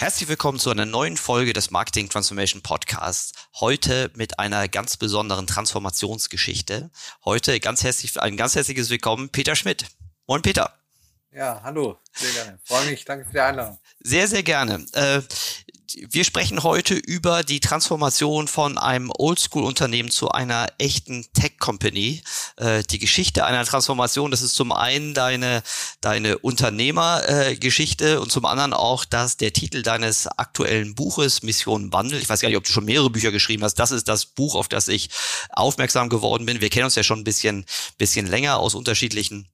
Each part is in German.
Herzlich willkommen zu einer neuen Folge des Marketing Transformation Podcasts. Heute mit einer ganz besonderen Transformationsgeschichte. Heute ganz herzlich, ein ganz herzliches Willkommen, Peter Schmidt. Moin, Peter. Ja, hallo, sehr gerne. Freue mich, danke für die Einladung. Sehr, sehr gerne. Äh, wir sprechen heute über die Transformation von einem Oldschool-Unternehmen zu einer echten Tech-Company. Äh, die Geschichte einer Transformation, das ist zum einen deine, deine Unternehmergeschichte äh, und zum anderen auch das, der Titel deines aktuellen Buches, Mission Wandel. Ich weiß gar nicht, ob du schon mehrere Bücher geschrieben hast. Das ist das Buch, auf das ich aufmerksam geworden bin. Wir kennen uns ja schon ein bisschen, bisschen länger aus unterschiedlichen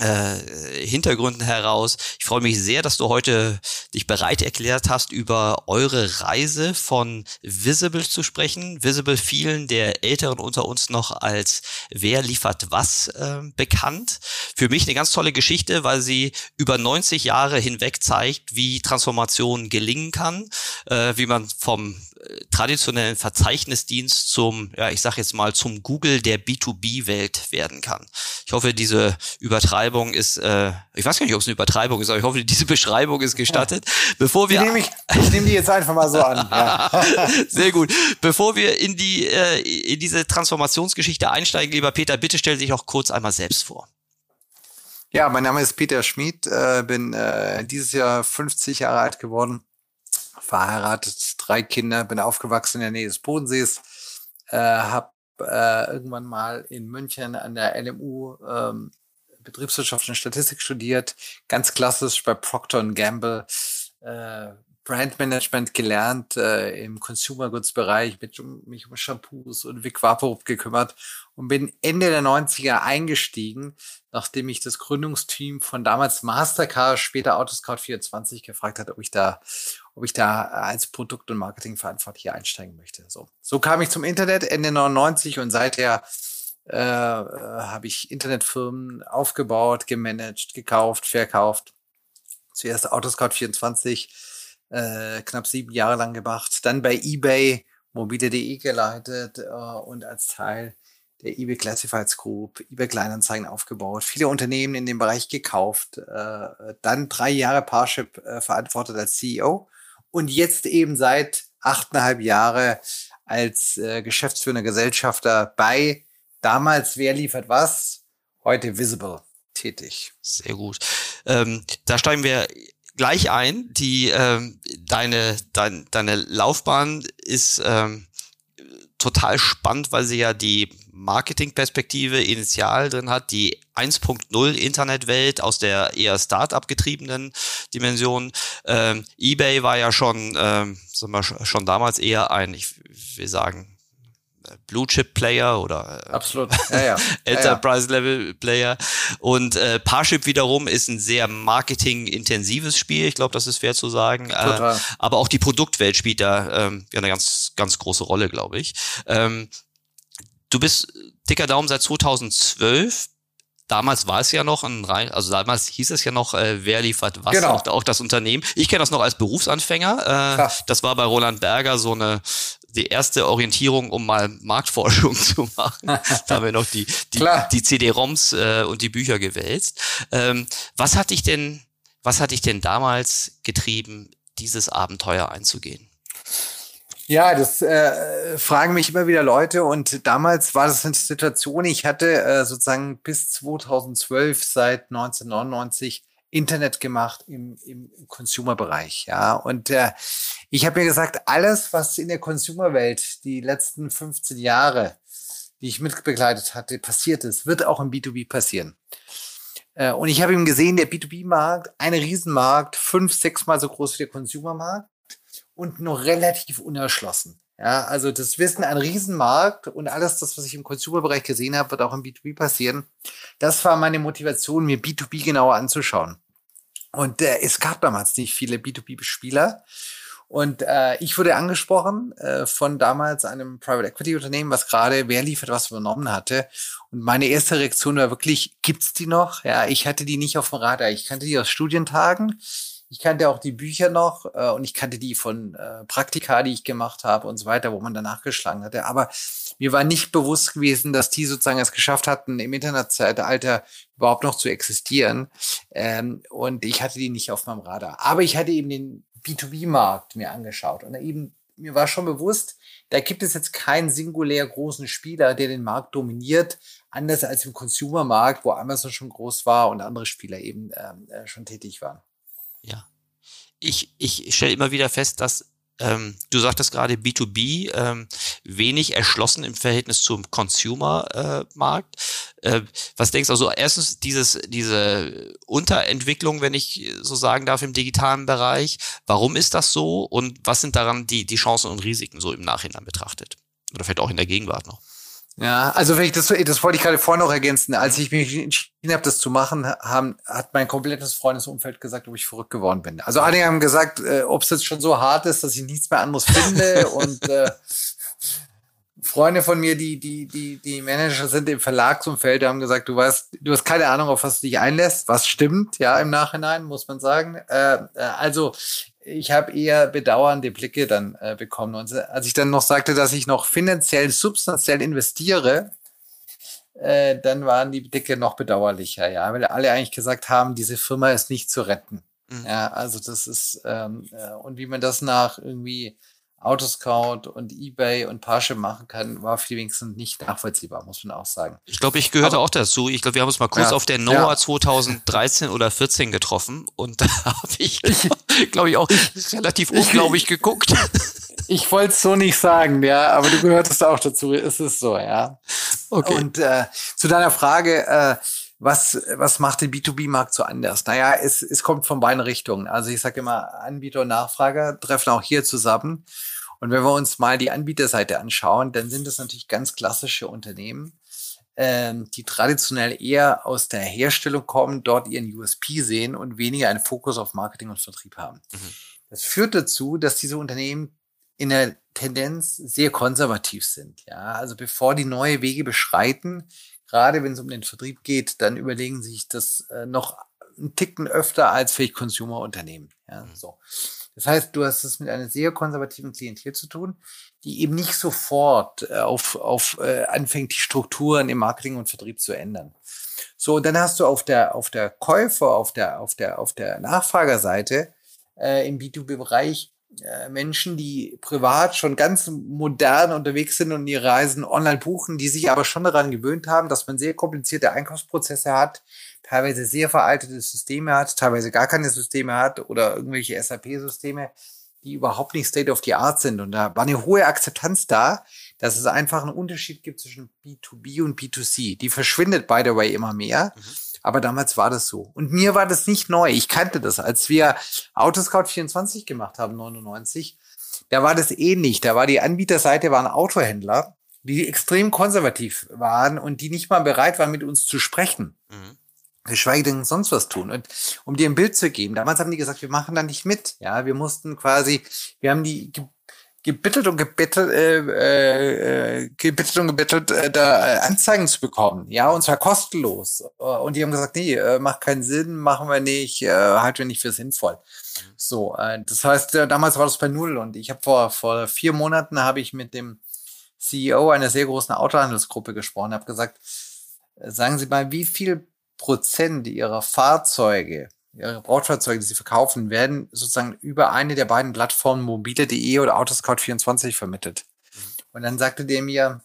äh, Hintergründen heraus. Ich freue mich sehr, dass du heute dich bereit erklärt hast, über eure Reise von Visible zu sprechen. Visible vielen der Älteren unter uns noch als Wer liefert was äh, bekannt. Für mich eine ganz tolle Geschichte, weil sie über 90 Jahre hinweg zeigt, wie Transformation gelingen kann, äh, wie man vom traditionellen Verzeichnisdienst zum, ja, ich sage jetzt mal, zum Google der B2B-Welt werden kann. Ich hoffe, diese Übertreibung ist, äh, ich weiß gar nicht, ob es eine Übertreibung ist, aber ich hoffe, diese Beschreibung ist gestattet. Bevor wir, die nehme ich, ich nehme die jetzt einfach mal so an. Ja. Sehr gut. Bevor wir in die äh, in diese Transformationsgeschichte einsteigen, lieber Peter, bitte stell dich auch kurz einmal selbst vor. Ja, mein Name ist Peter Schmid, äh, bin äh, dieses Jahr 50 Jahre alt geworden verheiratet, drei Kinder, bin aufgewachsen in der Nähe des Bodensees, äh, habe äh, irgendwann mal in München an der LMU ähm, Betriebswirtschaft und Statistik studiert, ganz klassisch bei Procter Gamble, äh, Brandmanagement gelernt, äh, im Consumer Goods Bereich, mit mich um Shampoos und Vic Vaporub gekümmert und bin Ende der 90er eingestiegen, nachdem ich das Gründungsteam von damals Mastercard, später Autoscout 24 gefragt hat, ob ich da, ob ich da als Produkt- und Marketingverantwortlicher einsteigen möchte. So, so kam ich zum Internet Ende 99 und seither äh, habe ich Internetfirmen aufgebaut, gemanagt, gekauft, verkauft. Zuerst Autoscout 24 äh, knapp sieben Jahre lang gemacht. Dann bei eBay mobile.de geleitet äh, und als Teil der eBay Classifieds Group, eBay Kleinanzeigen aufgebaut, viele Unternehmen in dem Bereich gekauft, äh, dann drei Jahre Parship äh, verantwortet als CEO und jetzt eben seit achteinhalb Jahre als äh, geschäftsführender Gesellschafter bei damals Wer liefert was, heute Visible tätig. Sehr gut. Ähm, da steigen wir gleich ein. Die ähm, deine dein, deine Laufbahn ist ähm, total spannend, weil sie ja die Marketingperspektive initial drin hat, die 1.0 Internetwelt aus der eher Startup getriebenen Dimension. Ähm, eBay war ja schon, ähm, sagen wir, schon damals eher ein, ich will sagen, Blue Chip Player oder äh, Absolut. Ja, ja. Enterprise Level Player und äh, Parship wiederum ist ein sehr marketingintensives Spiel, ich glaube, das ist fair zu sagen, äh, aber auch die Produktwelt spielt da ähm, ja eine ganz ganz große Rolle, glaube ich. Ähm, du bist dicker Daumen seit 2012 Damals war es ja noch ein rein, also damals hieß es ja noch, äh, wer liefert was, genau. auch, auch das Unternehmen. Ich kenne das noch als Berufsanfänger. Äh, das war bei Roland Berger so eine die erste Orientierung, um mal Marktforschung zu machen. da haben wir noch die, die, die CD-ROMs äh, und die Bücher gewälzt. Ähm, was hat dich denn, was hat dich denn damals getrieben, dieses Abenteuer einzugehen? Ja, das äh, fragen mich immer wieder Leute und damals war das eine Situation, ich hatte äh, sozusagen bis 2012 seit 1999 Internet gemacht im, im Consumer-Bereich, ja. Und äh, ich habe mir gesagt, alles, was in der Consumer-Welt die letzten 15 Jahre, die ich mitbegleitet hatte, passiert ist, wird auch im B2B passieren. Äh, und ich habe ihm gesehen, der B2B-Markt, ein Riesenmarkt, fünf, sechsmal so groß wie der Consumer-Markt und noch relativ unerschlossen. Ja, also das Wissen, ein Riesenmarkt und alles das, was ich im Consumer-Bereich gesehen habe, wird auch im B2B passieren. Das war meine Motivation, mir B2B genauer anzuschauen. Und äh, es gab damals nicht viele B2B-Spieler. Und äh, ich wurde angesprochen äh, von damals einem Private Equity Unternehmen, was gerade wer liefert was übernommen hatte. Und meine erste Reaktion war wirklich, gibt's die noch? Ja, ich hatte die nicht auf dem Radar. Ich kannte die aus Studientagen. Ich kannte auch die Bücher noch äh, und ich kannte die von äh, Praktika, die ich gemacht habe und so weiter, wo man danach geschlagen hatte. Aber mir war nicht bewusst gewesen, dass die sozusagen es geschafft hatten, im Internetzeitalter überhaupt noch zu existieren. Ähm, und ich hatte die nicht auf meinem Radar. Aber ich hatte eben den B2B-Markt mir angeschaut und eben mir war schon bewusst, da gibt es jetzt keinen singulär großen Spieler, der den Markt dominiert, anders als im Consumer-Markt, wo Amazon schon groß war und andere Spieler eben ähm, äh, schon tätig waren. Ja. Ich, ich stelle immer wieder fest, dass ähm, du sagtest gerade B2B, ähm, wenig erschlossen im Verhältnis zum Consumer-Markt. Äh, äh, was denkst du? Also erstens dieses, diese Unterentwicklung, wenn ich so sagen darf, im digitalen Bereich. Warum ist das so? Und was sind daran die, die Chancen und Risiken so im Nachhinein betrachtet? Oder vielleicht auch in der Gegenwart noch? Ja, also wenn ich das, das wollte ich gerade vorhin noch ergänzen. Als ich mich entschieden habe, das zu machen, haben, hat mein komplettes Freundesumfeld gesagt, ob ich verrückt geworden bin. Also einige haben gesagt, äh, ob es jetzt schon so hart ist, dass ich nichts mehr anderes finde. und äh, Freunde von mir, die, die, die, die Manager sind im Verlagsumfeld, haben gesagt, du weißt, du hast keine Ahnung, auf was du dich einlässt, was stimmt, ja, im Nachhinein, muss man sagen. Äh, äh also ich habe eher bedauernde Blicke dann äh, bekommen. Und als ich dann noch sagte, dass ich noch finanziell, substanziell investiere, äh, dann waren die Blicke noch bedauerlicher, ja, weil alle eigentlich gesagt haben, diese Firma ist nicht zu retten. Mhm. Ja, also das ist, ähm, äh, und wie man das nach irgendwie Autoscout und eBay und Porsche machen kann, war für die wenigsten nicht nachvollziehbar, muss man auch sagen. Ich glaube, ich gehörte Aber, auch dazu. Ich glaube, wir haben uns mal kurz ja, auf der NOAA ja. 2013 oder 14 getroffen und da habe ich, glaube ich, auch relativ unglaublich geguckt. Ich wollte es so nicht sagen, ja, aber du gehörtest auch dazu. Es ist so, ja. Okay. Und äh, zu deiner Frage, äh, was, was macht den B2B-Markt so anders? Naja, es, es kommt von beiden Richtungen. Also ich sage immer, Anbieter und Nachfrager treffen auch hier zusammen. Und wenn wir uns mal die Anbieterseite anschauen, dann sind das natürlich ganz klassische Unternehmen, ähm, die traditionell eher aus der Herstellung kommen, dort ihren USP sehen und weniger einen Fokus auf Marketing und Vertrieb haben. Mhm. Das führt dazu, dass diese Unternehmen in der Tendenz sehr konservativ sind. Ja, also bevor die neue Wege beschreiten, gerade wenn es um den Vertrieb geht, dann überlegen sie sich das äh, noch einen Ticken öfter als vielleicht Consumer-Unternehmen. Ja, mhm. so. Das heißt, du hast es mit einer sehr konservativen Klientel zu tun, die eben nicht sofort äh, auf, auf äh, anfängt, die Strukturen im Marketing und Vertrieb zu ändern. So, und dann hast du auf der, auf der Käufer, auf der, auf der, auf der Nachfragerseite äh, im B2B-Bereich äh, Menschen, die privat schon ganz modern unterwegs sind und ihre Reisen online buchen, die sich aber schon daran gewöhnt haben, dass man sehr komplizierte Einkaufsprozesse hat, teilweise sehr veraltete Systeme hat, teilweise gar keine Systeme hat oder irgendwelche SAP-Systeme, die überhaupt nicht State of the Art sind. Und da war eine hohe Akzeptanz da, dass es einfach einen Unterschied gibt zwischen B2B und B2C. Die verschwindet, by the way, immer mehr. Mhm. Aber damals war das so. Und mir war das nicht neu. Ich kannte das. Als wir Autoscout 24 gemacht haben, 99, da war das ähnlich. Da war die Anbieterseite, waren Autohändler, die extrem konservativ waren und die nicht mal bereit waren, mit uns zu sprechen. Mhm geschweige denn sonst was tun. Und um dir ein Bild zu geben, damals haben die gesagt, wir machen da nicht mit. Ja, wir mussten quasi, wir haben die gebittelt und gebettelt, äh, äh, gebittelt und gebettelt, äh, da äh, Anzeigen zu bekommen. Ja, und zwar kostenlos. Und die haben gesagt, nee, äh, macht keinen Sinn, machen wir nicht, äh, halten wir nicht für sinnvoll. So, äh, das heißt, äh, damals war das bei null. Und ich habe vor vor vier Monaten habe ich mit dem CEO einer sehr großen Autohandelsgruppe gesprochen, habe gesagt, äh, sagen Sie mal, wie viel Prozent ihrer Fahrzeuge ihre Brautfahrzeuge, die sie verkaufen, werden sozusagen über eine der beiden Plattformen mobile.de oder Autoscout24 vermittelt. Mhm. Und dann sagte der mir,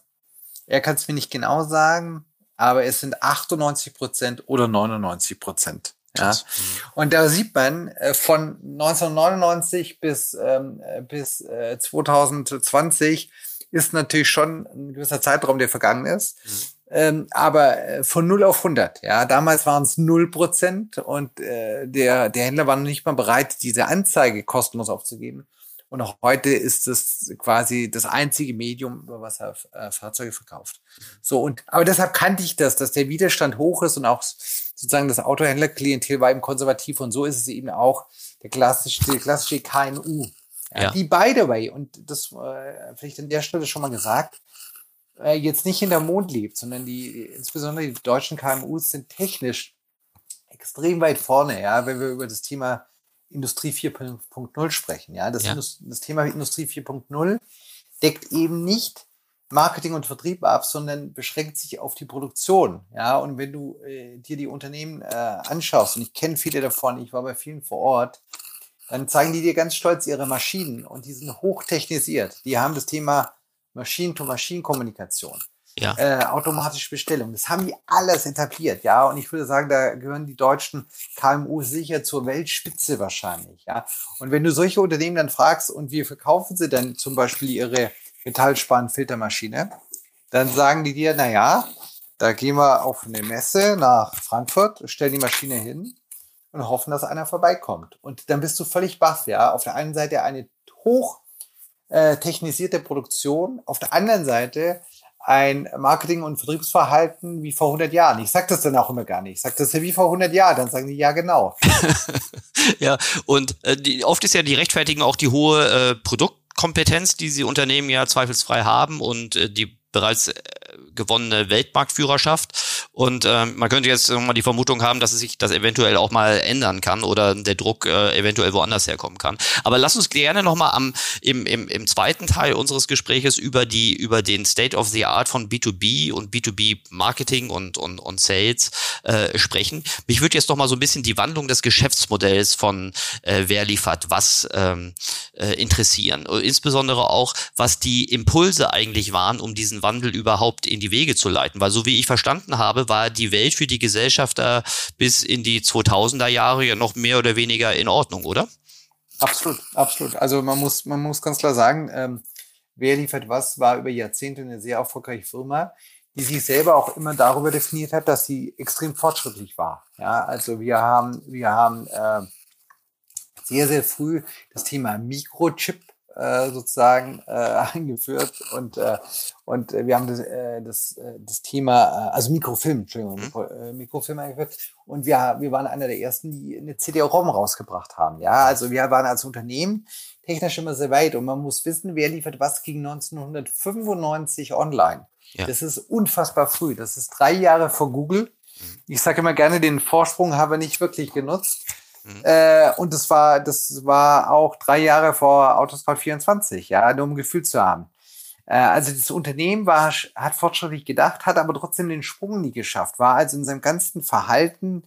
er kann es mir nicht genau sagen, aber es sind 98 Prozent oder 99 Prozent. Ja. Mhm. Und da sieht man äh, von 1999 bis, ähm, bis äh, 2020 ist natürlich schon ein gewisser Zeitraum, der vergangen ist. Mhm. Ähm, aber äh, von 0 auf 100. Ja, damals waren es 0 Prozent und äh, der, der Händler war noch nicht mal bereit, diese Anzeige kostenlos aufzugeben. Und auch heute ist es quasi das einzige Medium, über was er äh, Fahrzeuge verkauft. So und aber deshalb kannte ich das, dass der Widerstand hoch ist und auch sozusagen das Autohändlerklientel war eben konservativ und so ist es eben auch der klassische, der klassische KNU Ja, Ja. Die, by the way, und das äh, vielleicht an der Stelle schon mal gesagt, äh, jetzt nicht hinter Mond lebt, sondern die, insbesondere die deutschen KMUs sind technisch extrem weit vorne, ja, wenn wir über das Thema Industrie 4.0 sprechen. Ja, das, Ja. Das Thema Industrie 4.0 deckt eben nicht Marketing und Vertrieb ab, sondern beschränkt sich auf die Produktion. Ja, und wenn du äh, dir die Unternehmen äh, anschaust, und ich kenne viele davon, ich war bei vielen vor Ort, dann zeigen die dir ganz stolz ihre Maschinen und die sind hochtechnisiert. Die haben das Thema Maschinen-to-Maschinen-Kommunikation Ja. äh, automatische Bestellung. Das haben die alles etabliert, ja. Und ich würde sagen, da gehören die deutschen KMU sicher zur Weltspitze wahrscheinlich, ja. Und wenn du solche Unternehmen dann fragst, und wie verkaufen sie dann zum Beispiel ihre Metallspan-Filtermaschine, dann sagen die dir, na ja, da gehen wir auf eine Messe nach Frankfurt, stellen die Maschine hin und hoffen, dass einer vorbeikommt. Und dann bist du völlig baff, ja. Auf der einen Seite eine hoch äh, technisierte Produktion, auf der anderen Seite ein Marketing- und Vertriebsverhalten wie vor 100 Jahren. Ich sage das dann auch immer gar nicht. Ich sage das ja wie vor 100 Jahren. Dann sagen die, ja genau. Ja, und äh, die, oft ist ja die Rechtfertigung auch die hohe äh, Produktkompetenz, die sie Unternehmen ja zweifelsfrei haben und äh, die bereits äh, gewonnene Weltmarktführerschaft. Und ähm, man könnte jetzt mal die Vermutung haben, dass es sich das eventuell auch mal ändern kann oder der Druck äh, eventuell woanders herkommen kann. Aber lass uns gerne nochmal im, im, im zweiten Teil unseres Gespräches über die über den State of the Art von B2B und B2B Marketing und und, und Sales äh, sprechen. Mich würde jetzt noch mal so ein bisschen die Wandlung des Geschäftsmodells von äh, Wer liefert was ähm, äh, interessieren. Insbesondere auch, was die Impulse eigentlich waren, um diesen Wandel überhaupt in die Wege zu leiten. Weil so wie ich verstanden habe, war die Welt für die Gesellschafter bis in die 2000er Jahre ja noch mehr oder weniger in Ordnung, oder? Absolut, absolut. Also man muss, man muss ganz klar sagen, ähm, wer liefert was, war über Jahrzehnte eine sehr erfolgreiche Firma, die sich selber auch immer darüber definiert hat, dass sie extrem fortschrittlich war. Ja, also wir haben, wir haben äh, sehr, sehr früh das Thema Mikrochip äh, sozusagen äh, eingeführt und, äh, und wir haben das, äh, das, äh, das Thema, äh, also Mikrofilm, Entschuldigung, Mhm. Mikro, äh, Mikrofilm eingeführt und wir, wir waren einer der ersten, die eine CD-ROM rausgebracht haben. Ja, also wir waren als Unternehmen technisch immer sehr weit und man muss wissen, wer liefert was ging 1995 online. Ja. Das ist unfassbar früh. Das ist drei Jahre vor Google. Ich sage immer gerne, den Vorsprung haben wir nicht wirklich genutzt. Mhm. Äh, und das war, das war auch drei Jahre vor Autoscout 24, ja, nur um ein Gefühl zu haben. Äh, also das Unternehmen war, hat fortschrittlich gedacht, hat aber trotzdem den Sprung nie geschafft, war also in seinem ganzen Verhalten,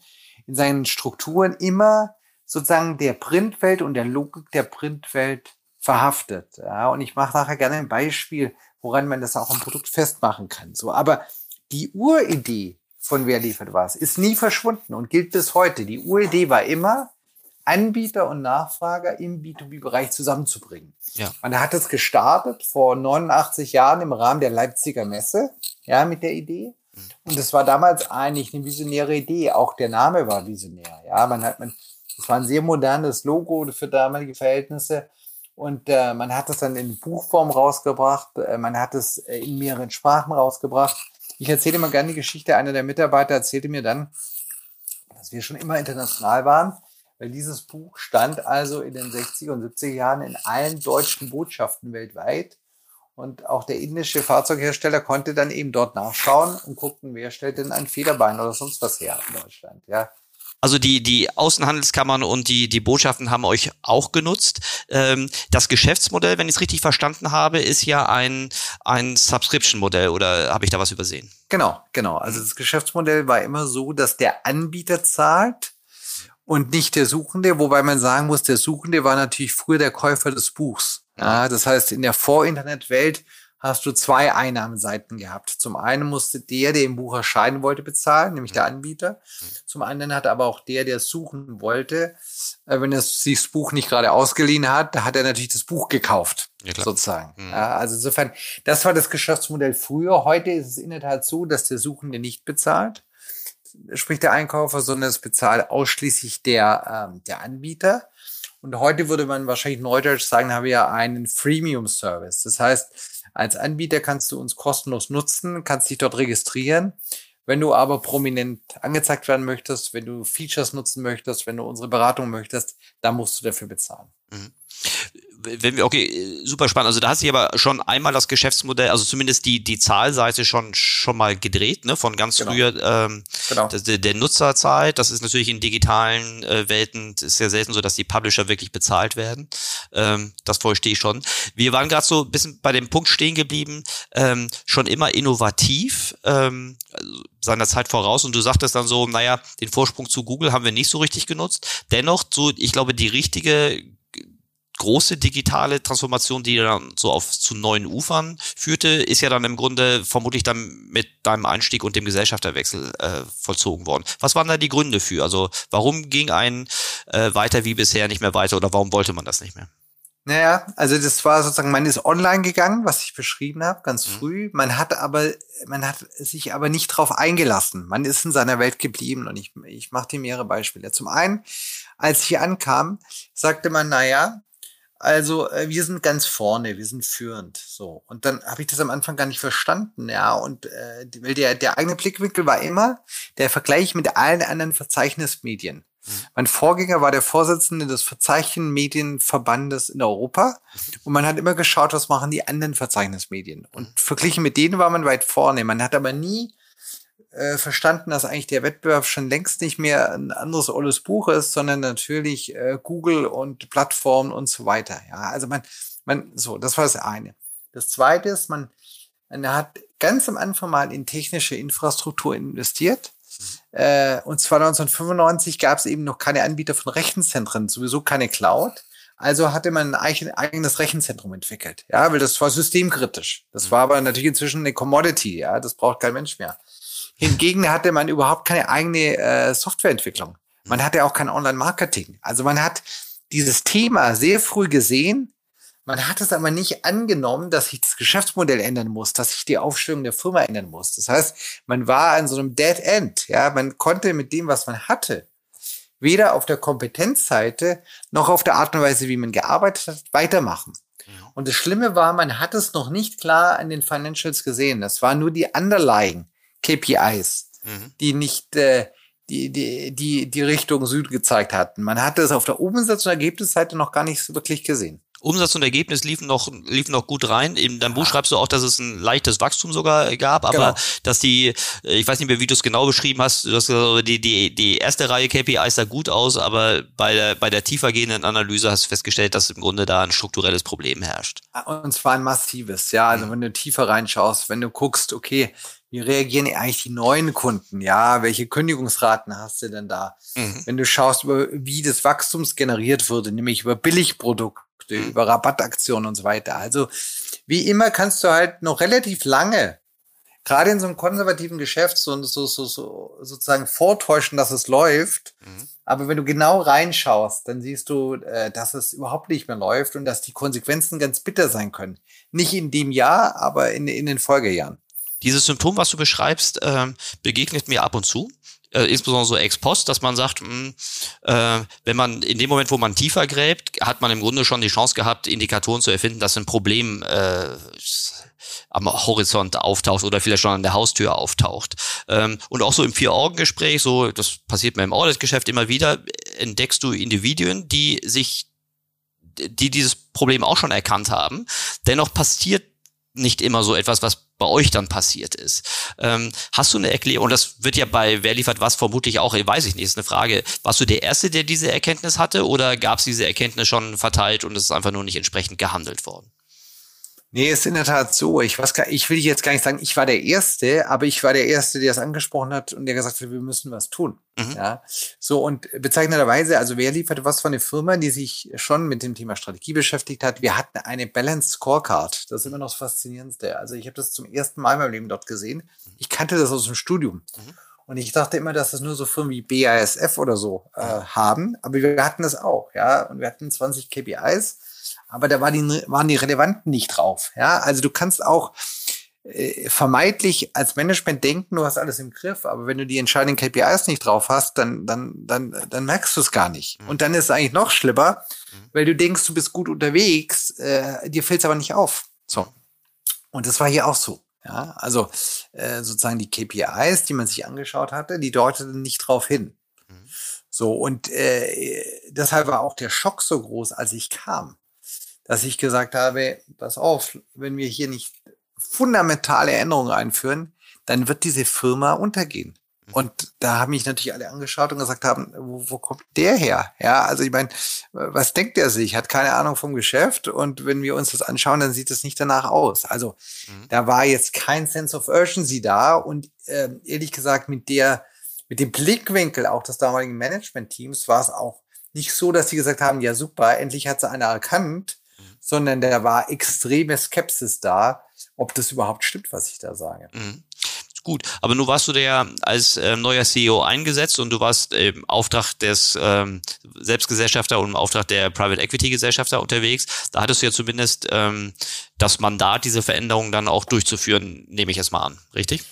in seinen Strukturen immer sozusagen der Printwelt und der Logik der Printwelt verhaftet. Ja, und ich mache nachher gerne ein Beispiel, woran man das auch am Produkt festmachen kann. So, aber die Uridee von Wer liefert was ist nie verschwunden und gilt bis heute. Die Uridee war immer, Anbieter und Nachfrager im B2B-Bereich zusammenzubringen. Ja. Man hat es gestartet vor 89 Jahren im Rahmen der Leipziger Messe, ja, mit der Idee. Und es war damals eigentlich eine visionäre Idee. Auch der Name war visionär. Ja, man hat, man, es war ein sehr modernes Logo für damalige Verhältnisse. Und äh, man hat es dann in Buchform rausgebracht. Äh, man hat es äh, in mehreren Sprachen rausgebracht. Ich erzähle immer gerne die Geschichte. Einer der Mitarbeiter erzählte mir dann, dass wir schon immer international waren, weil dieses Buch stand also in den 60er und 70er Jahren in allen deutschen Botschaften weltweit. Und auch der indische Fahrzeughersteller konnte dann eben dort nachschauen und gucken, wer stellt denn ein Federbein oder sonst was her in Deutschland. Ja, Also die, die Außenhandelskammern und die, die Botschaften haben euch auch genutzt. Ähm, das Geschäftsmodell, wenn ich es richtig verstanden habe, ist ja ein, ein Subscription-Modell oder habe ich da was übersehen? Genau, genau. Also das Geschäftsmodell war immer so, dass der Anbieter zahlt und nicht der Suchende, wobei man sagen muss, der Suchende war natürlich früher der Käufer des Buchs. Ja, das heißt, in der Vor-Internet-Welt hast du zwei Einnahmeseiten gehabt. Zum einen musste der, der im Buch erscheinen wollte, bezahlen, nämlich der Anbieter. Zum anderen hat aber auch der, der es suchen wollte, äh, wenn er sich das Buch nicht gerade ausgeliehen hat, da hat er natürlich das Buch gekauft, Ja, sozusagen. Mhm. Also insofern, das war das Geschäftsmodell früher. Heute ist es in der Tat so, dass der Suchende nicht bezahlt, sprich der Einkäufer, sondern es bezahlt ausschließlich der, ähm, der Anbieter. Und heute würde man wahrscheinlich neudeutsch sagen, haben wir ja einen Freemium-Service. Das heißt, als Anbieter kannst du uns kostenlos nutzen, kannst dich dort registrieren. Wenn du aber prominent angezeigt werden möchtest, wenn du Features nutzen möchtest, wenn du unsere Beratung möchtest, dann musst du dafür bezahlen. Wenn wir, okay, super spannend. Also da hat sich aber schon einmal das Geschäftsmodell, also zumindest die, die Zahlseite schon, schon mal gedreht, ne, von ganz genau. früher, ähm, genau. der, der Nutzerzeit. Das ist natürlich in digitalen äh, Welten, ist sehr selten so, dass die Publisher wirklich bezahlt werden. Ähm, das verstehe ich schon. Wir waren gerade so ein bisschen bei dem Punkt stehen geblieben, ähm, schon immer innovativ, ähm, also seiner Zeit voraus und du sagtest dann so, naja, den Vorsprung zu Google haben wir nicht so richtig genutzt. Dennoch, so, ich glaube, die richtige große digitale Transformation, die dann so auf zu neuen Ufern führte, ist ja dann im Grunde vermutlich dann mit deinem Einstieg und dem Gesellschafterwechsel äh, vollzogen worden. Was waren da die Gründe für? Also warum ging ein äh, weiter wie bisher nicht mehr weiter oder warum wollte man das nicht mehr? Naja, also das war sozusagen, man ist online gegangen, was ich beschrieben habe, ganz mhm. früh. Man hat aber, man hat sich aber nicht drauf eingelassen. Man ist in seiner Welt geblieben und ich, ich mache dir mehrere Beispiele. Zum einen, als ich ankam, sagte man, naja, also äh, wir sind ganz vorne, wir sind führend. So. Und dann habe ich das am Anfang gar nicht verstanden, ja. Und äh, weil der, der eigene Blickwinkel war immer der Vergleich mit allen anderen Verzeichnismedien. Mhm. Mein Vorgänger war der Vorsitzende des Verzeichnismedienverbandes in Europa. Mhm. Und man hat immer geschaut, was machen die anderen Verzeichnismedien. Und mhm. verglichen mit denen war man weit vorne. Man hat aber nie äh, verstanden, dass eigentlich der Wettbewerb schon längst nicht mehr ein anderes olles Buch ist, sondern natürlich äh, Google und Plattformen und so weiter. Ja, also man, man, so, das war das eine. Das zweite ist, man, man hat ganz am Anfang mal in technische Infrastruktur investiert. Mhm. Äh, und zwar 1995 gab es eben noch keine Anbieter von Rechenzentren, sowieso keine Cloud. Also hatte man ein eigenes Rechenzentrum entwickelt, ja, weil das war systemkritisch. Das mhm. war aber natürlich inzwischen eine Commodity, ja, das braucht kein Mensch mehr. Hingegen hatte man überhaupt keine eigene äh, Softwareentwicklung. Man hatte auch kein Online-Marketing. Also man hat dieses Thema sehr früh gesehen. Man hat es aber nicht angenommen, dass sich das Geschäftsmodell ändern muss, dass sich die Aufstellung der Firma ändern muss. Das heißt, man war an so einem Dead End. Ja, man konnte mit dem, was man hatte, weder auf der Kompetenzseite noch auf der Art und Weise, wie man gearbeitet hat, weitermachen. Und das Schlimme war, man hat es noch nicht klar an den Financials gesehen. Das war nur die Underlying. KPIs, mhm. die nicht äh, die, die, die, die Richtung Süd gezeigt hatten. Man hatte es auf der Umsatz- und Ergebnisseite noch gar nicht wirklich gesehen. Umsatz und Ergebnis liefen noch, liefen noch gut rein. In deinem Buch schreibst du auch, dass es ein leichtes Wachstum sogar gab, aber genau. dass die, ich weiß nicht mehr, wie du es genau beschrieben hast, du hast gesagt, die, die, die erste Reihe KPIs sah gut aus, aber bei der, bei der tiefergehenden Analyse hast du festgestellt, dass im Grunde da ein strukturelles Problem herrscht. Und zwar ein massives, ja. Also mhm. wenn du tiefer reinschaust, wenn du guckst, okay, wie reagieren eigentlich die neuen Kunden? Ja, welche Kündigungsraten hast du denn da? Mhm. Wenn du schaust, wie das Wachstums generiert wurde, nämlich über Billigprodukte, mhm. über Rabattaktionen und so weiter. Also wie immer kannst du halt noch relativ lange, gerade in so einem konservativen Geschäft, so, so, so, so sozusagen vortäuschen, dass es läuft. Mhm. Aber wenn du genau reinschaust, dann siehst du, äh, dass es überhaupt nicht mehr läuft und dass die Konsequenzen ganz bitter sein können. Nicht in dem Jahr, aber in, in den Folgejahren. Dieses Symptom, was du beschreibst, äh, begegnet mir ab und zu. Äh, insbesondere so ex post, dass man sagt, mh, hm, äh, wenn man in dem Moment, wo man tiefer gräbt, hat man im Grunde schon die Chance gehabt, Indikatoren zu erfinden, dass ein Problem äh, am Horizont auftaucht oder vielleicht schon an der Haustür auftaucht. Ähm, und auch so im Vier-Augen-Gespräch, so, das passiert mir im Audit-Geschäft immer wieder, entdeckst du Individuen, die sich, die dieses Problem auch schon erkannt haben. Dennoch passiert nicht immer so etwas, was bei euch dann passiert ist. Ähm, hast du eine Erklärung? Und das wird ja bei Wer liefert was vermutlich auch, weiß ich nicht, ist eine Frage. Warst du der Erste, der diese Erkenntnis hatte oder gab es diese Erkenntnis schon verteilt und es ist einfach nur nicht entsprechend gehandelt worden? Nee, ist in der Tat so. Ich weiß gar, ich will jetzt gar nicht sagen, ich war der Erste, aber ich war der Erste, der es angesprochen hat und der gesagt hat, wir müssen was tun. Mhm. Ja. So und bezeichnenderweise, also wer liefert was von eine Firma, die sich schon mit dem Thema Strategie beschäftigt hat? Wir hatten eine Balanced Scorecard. Das ist immer noch das Faszinierendste. Also ich habe das zum ersten Mal in meinem Leben dort gesehen. Ich kannte das aus dem Studium. Mhm. Und ich dachte immer, dass das nur so Firmen wie BASF oder so äh, haben, aber wir hatten das auch, ja. Und wir hatten 20 KPIs aber da war die, waren die Relevanten nicht drauf. Ja, also du kannst auch äh, vermeintlich als Management denken, du hast alles im Griff, aber wenn du die entscheidenden KPIs nicht drauf hast, dann, dann, dann, dann merkst du es gar nicht. Mhm. Und dann ist es eigentlich noch schlimmer, mhm. weil du denkst, du bist gut unterwegs, äh, dir fällt es aber nicht auf. So. Und das war hier auch so. Ja, also äh, sozusagen die KPIs, die man sich angeschaut hatte, die deuteten nicht drauf hin. Mhm. So, und äh, deshalb war auch der Schock so groß, als ich kam dass ich gesagt habe, pass auf, wenn wir hier nicht fundamentale Änderungen einführen, dann wird diese Firma untergehen. Mhm. Und da haben mich natürlich alle angeschaut und gesagt haben, wo, wo kommt der her? Ja, also ich meine, was denkt er sich? Hat keine Ahnung vom Geschäft und wenn wir uns das anschauen, dann sieht es nicht danach aus. Also mhm. da war jetzt kein Sense of Urgency da und äh, ehrlich gesagt mit der mit dem Blickwinkel auch des damaligen Management-Teams war es auch nicht so, dass sie gesagt haben, ja super, endlich hat sie einer erkannt. Sondern da war extreme Skepsis da, ob das überhaupt stimmt, was ich da sage. Mhm gut. Aber nun warst du der als äh, neuer CEO eingesetzt und du warst im Auftrag des ähm, Selbstgesellschafter und im Auftrag der Private Equity Gesellschafter unterwegs. Da hattest du ja zumindest ähm, das Mandat, diese Veränderungen dann auch durchzuführen, nehme ich jetzt mal an, richtig?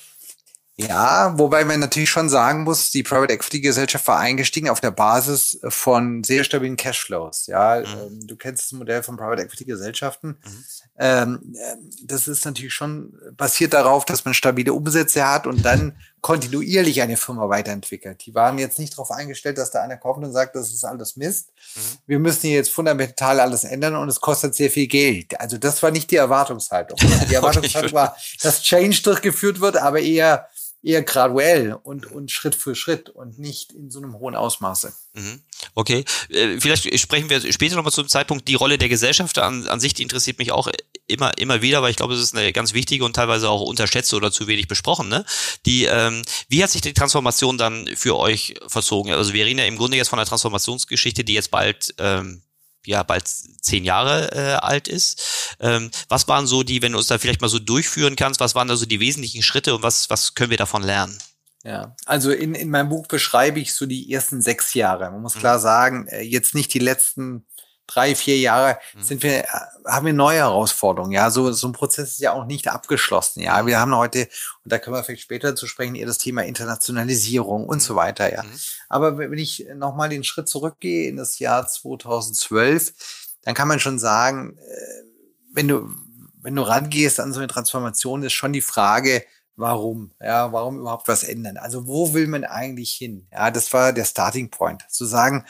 Ja, wobei man natürlich schon sagen muss, die Private Equity Gesellschaft war eingestiegen auf der Basis von sehr stabilen Cashflows. Ja, mhm. Ähm, du kennst das Modell von Private Equity Gesellschaften. Mhm. Ähm, das ist natürlich schon basiert darauf, dass man stabile Umsätze hat und dann kontinuierlich eine Firma weiterentwickelt. Die waren jetzt nicht darauf eingestellt, dass da einer kommt und sagt, das ist alles Mist. Mhm. Wir müssen hier jetzt fundamental alles ändern und es kostet sehr viel Geld. Also das war nicht die Erwartungshaltung. Die Erwartungshaltung okay. war, dass Change durchgeführt wird, aber eher eher graduell und, und Schritt für Schritt und nicht in so einem hohen Ausmaße. Mhm. Okay, äh, vielleicht sprechen wir später nochmal zum Zeitpunkt. Die Rolle der Gesellschaft an, an sich, die interessiert mich auch immer, immer wieder, weil ich glaube, es ist eine ganz wichtige und teilweise auch unterschätzte oder zu wenig besprochen. Ne? Die, ähm, wie hat sich die Transformation dann für euch verzogen? Also wir reden ja im Grunde jetzt von einer Transformationsgeschichte, die jetzt bald ähm, ja bald zehn Jahre äh, alt ist. Ähm, was waren so die, wenn du uns da vielleicht mal so durchführen kannst, was waren da so die wesentlichen Schritte und was, was können wir davon lernen? Ja, also in, in meinem Buch beschreibe ich so die ersten sechs Jahre. Man muss klar sagen, äh, jetzt nicht die letzten drei, vier Jahre mhm. sind wir, haben wir neue Herausforderungen. Ja, so, so ein Prozess ist ja auch nicht abgeschlossen. Ja, wir haben heute, und da können wir vielleicht später zu sprechen, eher das Thema Internationalisierung und so weiter. Ja, mhm. aber wenn ich nochmal den Schritt zurückgehe in das Jahr 2012, dann kann man schon sagen, äh, wenn du, wenn du rangehst an so eine Transformation, ist schon die Frage, warum? Ja, warum überhaupt was ändern? Also wo will man eigentlich hin? Ja, das war der Starting Point. Zu sagen,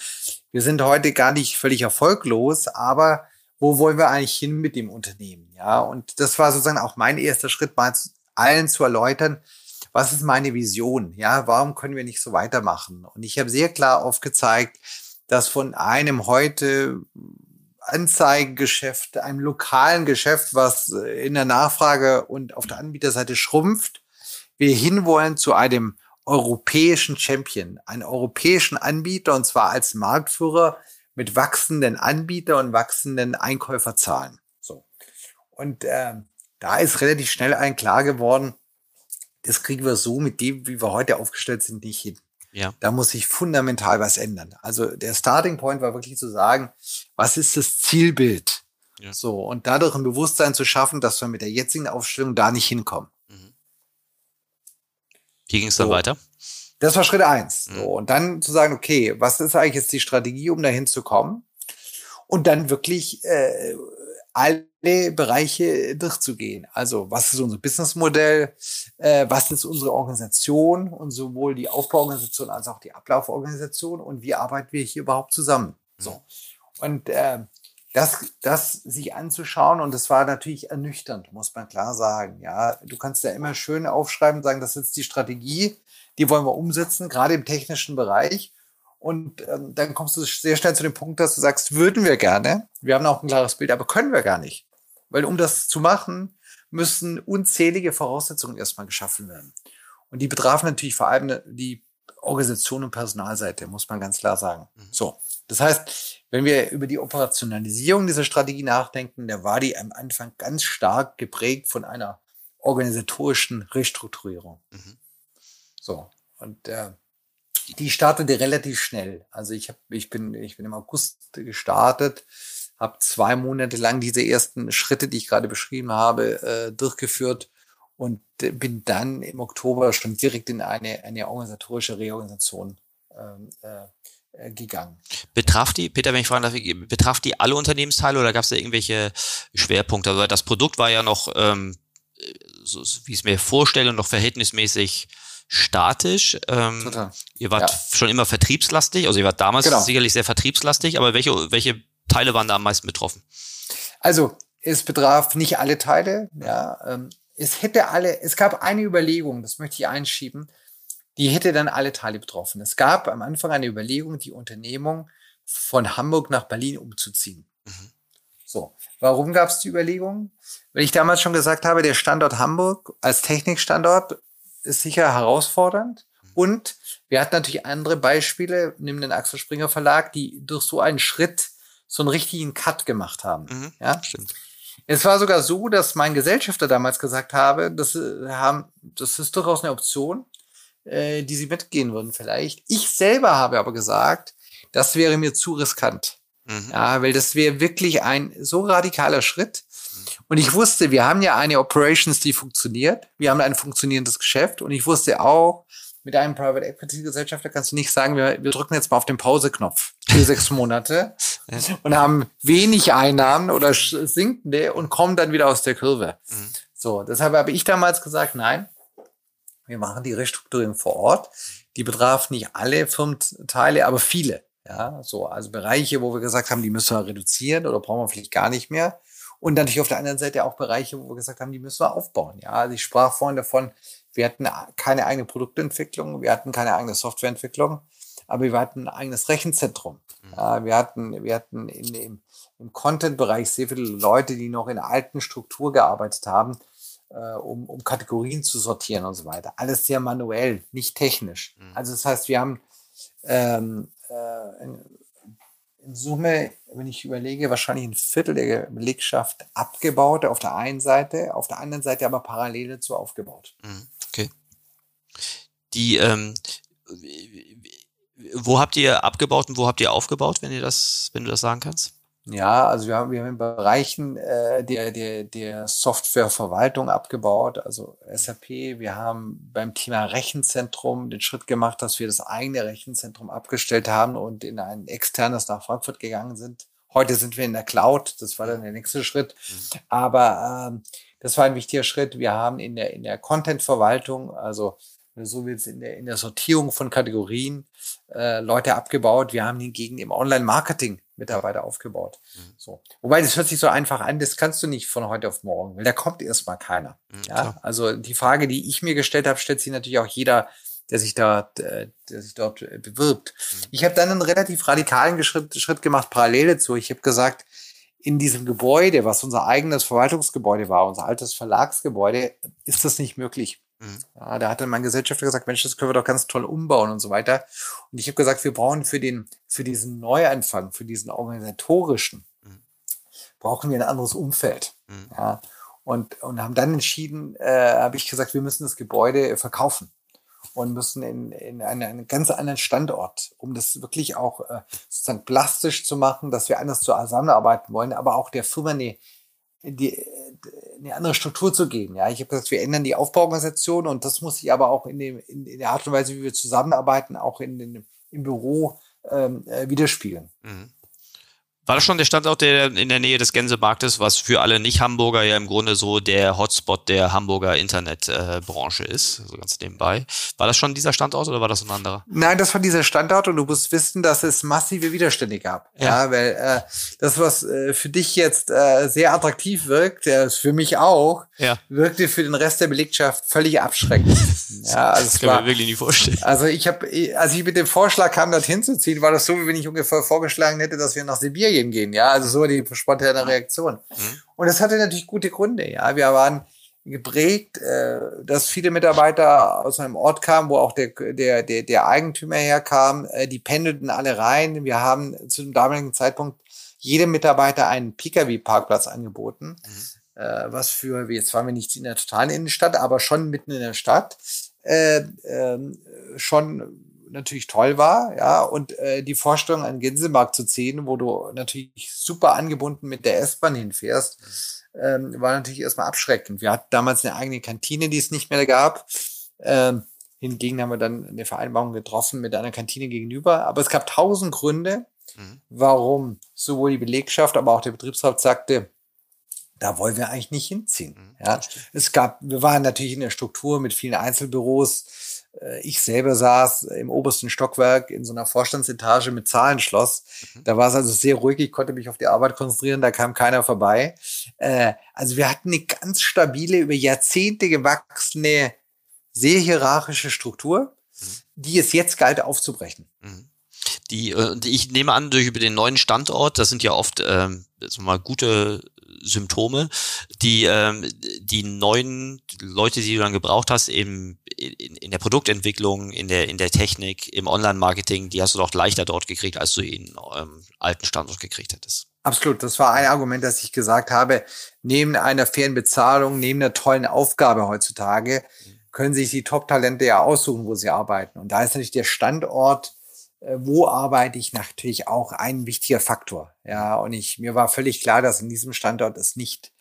wir sind heute gar nicht völlig erfolglos, aber wo wollen wir eigentlich hin mit dem Unternehmen? Ja, und das war sozusagen auch mein erster Schritt, mal allen zu erläutern, was ist meine Vision? Ja, warum können wir nicht so weitermachen? Und ich habe sehr klar aufgezeigt, dass von einem heute Anzeigengeschäft, einem lokalen Geschäft, was in der Nachfrage und auf der Anbieterseite schrumpft, wir hinwollen zu einem europäischen Champion, einen europäischen Anbieter und zwar als Marktführer mit wachsenden Anbieter und wachsenden Einkäuferzahlen. So. Und äh, da ist relativ schnell ein klar geworden, das kriegen wir so mit dem, wie wir heute aufgestellt sind, nicht hin. Ja. Da muss sich fundamental was ändern. Also der Starting Point war wirklich zu sagen, was ist das Zielbild? Ja. So, und dadurch ein Bewusstsein zu schaffen, dass wir mit der jetzigen Aufstellung da nicht hinkommen. Wie ging es dann so. weiter? Das war Schritt eins. Mhm. So, und dann zu sagen, okay, was ist eigentlich jetzt die Strategie, um dahin zu kommen? Und dann wirklich äh, alle Bereiche durchzugehen. Also was ist unser Businessmodell? Äh, was ist unsere Organisation und sowohl die Aufbauorganisation als auch die Ablauforganisation und wie arbeiten wir hier überhaupt zusammen? Mhm. So. Und äh, das, das sich anzuschauen und das war natürlich ernüchternd, muss man klar sagen. Ja, du kannst ja immer schön aufschreiben, sagen, das ist die Strategie, die wollen wir umsetzen, gerade im technischen Bereich. Und ähm, dann kommst du sehr schnell zu dem Punkt, dass du sagst, würden wir gerne. Wir haben auch ein klares Bild, aber können wir gar nicht. Weil um das zu machen, müssen unzählige Voraussetzungen erstmal geschaffen werden. Und die betrafen natürlich vor allem die Organisation und Personalseite, muss man ganz klar sagen. Mhm. So. Das heißt, wenn wir über die Operationalisierung dieser Strategie nachdenken, da war die am Anfang ganz stark geprägt von einer organisatorischen Restrukturierung. Mhm. So. Und äh, die startete relativ schnell. Also ich, hab, ich, bin, ich bin im August gestartet, habe zwei Monate lang diese ersten Schritte, die ich gerade beschrieben habe, äh, durchgeführt und bin dann im Oktober schon direkt in eine, eine organisatorische Reorganisation ähm, äh, äh, gegangen. Betraf die, Peter, wenn ich fragen darf, betraf die alle Unternehmensteile oder gab es da irgendwelche Schwerpunkte? Also das Produkt war ja noch, ähm, so, wie ich es mir vorstelle, noch verhältnismäßig statisch. Ähm, Total. Ihr wart ja. schon immer vertriebslastig, also ihr wart damals genau. sicherlich sehr vertriebslastig, aber welche, welche Teile waren da am meisten betroffen? Also es betraf nicht alle Teile. Ja, ähm, es hätte alle, es gab eine Überlegung, das möchte ich einschieben, die hätte dann alle Teile betroffen. Es gab am Anfang eine Überlegung, die Unternehmung von Hamburg nach Berlin umzuziehen. Mhm. So, warum gab es die Überlegung? Weil ich damals schon gesagt habe, der Standort Hamburg als Technikstandort ist sicher herausfordernd. Mhm. Und wir hatten natürlich andere Beispiele, nimm den Axel Springer Verlag, die durch so einen Schritt so einen richtigen Cut gemacht haben. Mhm, ja, stimmt. Es war sogar so, dass mein Gesellschafter damals gesagt habe, das, äh, haben, das ist durchaus eine Option, äh, die sie mitgehen würden vielleicht. Ich selber habe aber gesagt, das wäre mir zu riskant. Mhm. Ja, weil das wäre wirklich ein so radikaler Schritt. Und ich wusste, wir haben ja eine Operations, die funktioniert. Wir haben ein funktionierendes Geschäft. Und ich wusste auch, mit einem Private Equity Gesellschafter kannst du nicht sagen, wir, wir drücken jetzt mal auf den Pauseknopf für sechs Monate und haben wenig Einnahmen oder sinkende und kommen dann wieder aus der Kurve. Mhm. So, deshalb habe ich damals gesagt, nein, wir machen die Restrukturierung vor Ort. Die betraf nicht alle Firmenteile, aber viele. Ja, so, also Bereiche, wo wir gesagt haben, die müssen wir reduzieren oder brauchen wir vielleicht gar nicht mehr. Und natürlich auf der anderen Seite auch Bereiche, wo wir gesagt haben, die müssen wir aufbauen. Ja, also ich sprach vorhin davon, wir hatten keine eigene Produktentwicklung, wir hatten keine eigene Softwareentwicklung, aber wir hatten ein eigenes Rechenzentrum. Mhm. Ja, wir hatten, wir hatten in, im, im Content-Bereich sehr viele Leute, die noch in der alten Struktur gearbeitet haben, äh, um, um Kategorien zu sortieren und so weiter. Alles sehr manuell, nicht technisch. Mhm. Also das heißt, wir haben ähm, äh, in, in Summe, wenn ich überlege, wahrscheinlich ein Viertel der Belegschaft abgebaut auf der einen Seite, auf der anderen Seite aber parallel dazu aufgebaut. Mhm, okay. Die, ähm, wo habt ihr abgebaut und wo habt ihr aufgebaut, wenn ihr das, wenn du das sagen kannst? Ja, also wir haben, wir haben in Bereichen äh, der, der, der Softwareverwaltung abgebaut, also SAP. Wir haben beim Thema Rechenzentrum den Schritt gemacht, dass wir das eigene Rechenzentrum abgestellt haben und in ein externes nach Frankfurt gegangen sind. Heute sind wir in der Cloud, das war dann der nächste Schritt. Mhm. Aber ähm, das war ein wichtiger Schritt. Wir haben in der, in der Content-Verwaltung, also so willst, in der, in der Sortierung von Kategorien äh, Leute abgebaut. Wir haben hingegen im Online-Marketing Mitarbeiter aufgebaut. Mhm. So. Wobei, das hört sich so einfach an, das kannst du nicht von heute auf morgen, weil da kommt erstmal keiner. Mhm, ja? Also die Frage, die ich mir gestellt habe, stellt sich natürlich auch jeder, der sich da, der sich dort äh, bewirbt. Mhm. Ich habe dann einen relativ radikalen Schritt, Schritt gemacht, parallel dazu. Ich habe gesagt, in diesem Gebäude, was unser eigenes Verwaltungsgebäude war, unser altes Verlagsgebäude, ist das nicht möglich. Mhm. Ja, da hat dann mein Gesellschafter gesagt, Mensch, das können wir doch ganz toll umbauen und so weiter. Und ich habe gesagt, wir brauchen für den, für diesen Neuanfang, für diesen organisatorischen, mhm. brauchen wir ein anderes Umfeld. Mhm. Ja, und, und haben dann entschieden, äh, habe ich gesagt, wir müssen das Gebäude verkaufen und müssen in, in einen, einen ganz anderen Standort, um das wirklich auch äh, sozusagen plastisch zu machen, dass wir anders zusammenarbeiten wollen, aber auch der Firma eine, die, eine andere Struktur zu gehen. Ja, ich habe gesagt, wir ändern die Aufbauorganisation und das muss sich aber auch in, dem, in, in der Art und Weise, wie wir zusammenarbeiten, auch in, in im Büro ähm, äh, widerspiegeln. Mhm. War das schon der Standort der in der Nähe des Gänsemarktes, was für alle Nicht-Hamburger ja im Grunde so der Hotspot der Hamburger Internetbranche äh, ist, so ganz nebenbei. War das schon dieser Standort oder war das ein anderer? Nein, das war dieser Standort und du musst wissen, dass es massive Widerstände gab. Ja, ja weil äh, das, was äh, für dich jetzt äh, sehr attraktiv wirkt, äh, für mich auch, ja. wirkte für den Rest der Belegschaft völlig abschreckend. ja, also das kann war, mir wirklich nicht vorstellen. Also ich habe, als ich mit dem Vorschlag kam, dorthin zu ziehen, war das so, wie wenn ich ungefähr vorgeschlagen hätte, dass wir nach Sibirien gehen, ja, also so die spontane Reaktion. Mhm. Und das hatte natürlich gute Gründe, ja. Wir waren geprägt, äh, dass viele Mitarbeiter aus einem Ort kamen, wo auch der, der, der, der Eigentümer herkam, äh, die pendelten alle rein. Wir haben zu dem damaligen Zeitpunkt jedem Mitarbeiter einen Pkw-Parkplatz angeboten, mhm. Äh, was für, jetzt waren wir nicht in der totalen Innenstadt, aber schon mitten in der Stadt, äh, äh, schon natürlich toll war, ja, und äh, die Vorstellung, einen Gänsemarkt zu ziehen, wo du natürlich super angebunden mit der S-Bahn hinfährst, ähm, war natürlich erstmal abschreckend. Wir hatten damals eine eigene Kantine, die es nicht mehr gab. Ähm, hingegen haben wir dann eine Vereinbarung getroffen mit einer Kantine gegenüber. Aber es gab tausend Gründe, mhm. warum sowohl die Belegschaft, aber auch der Betriebsrat sagte, da wollen wir eigentlich nicht hinziehen. Mhm, ja, es gab, wir waren natürlich in der Struktur mit vielen Einzelbüros, äh, ich selber saß im obersten Stockwerk in so einer Vorstandsetage mit Zahlenschloss. Mhm. Da war es also sehr ruhig, ich konnte mich auf die Arbeit konzentrieren, da kam keiner vorbei. Äh, also wir hatten eine ganz stabile, über Jahrzehnte gewachsene, sehr hierarchische Struktur, mhm. die es jetzt galt aufzubrechen. Mhm. Die, äh, ich nehme an, durch über den neuen Standort, das sind ja oft ähm, mal gute Symptome, die ähm, die neuen Leute, die du dann gebraucht hast im, in, in der Produktentwicklung, in der in der Technik, im Online-Marketing, die hast du doch leichter dort gekriegt, als du ihn ähm, alten Standort gekriegt hättest. Absolut, das war ein Argument, das ich gesagt habe. Neben einer fairen Bezahlung, neben einer tollen Aufgabe heutzutage, können sich die Top-Talente ja aussuchen, wo sie arbeiten. Und da ist natürlich der Standort wo arbeite ich natürlich auch ein wichtiger Faktor. Ja, und ich, mir war völlig klar, dass in diesem Standort es nicht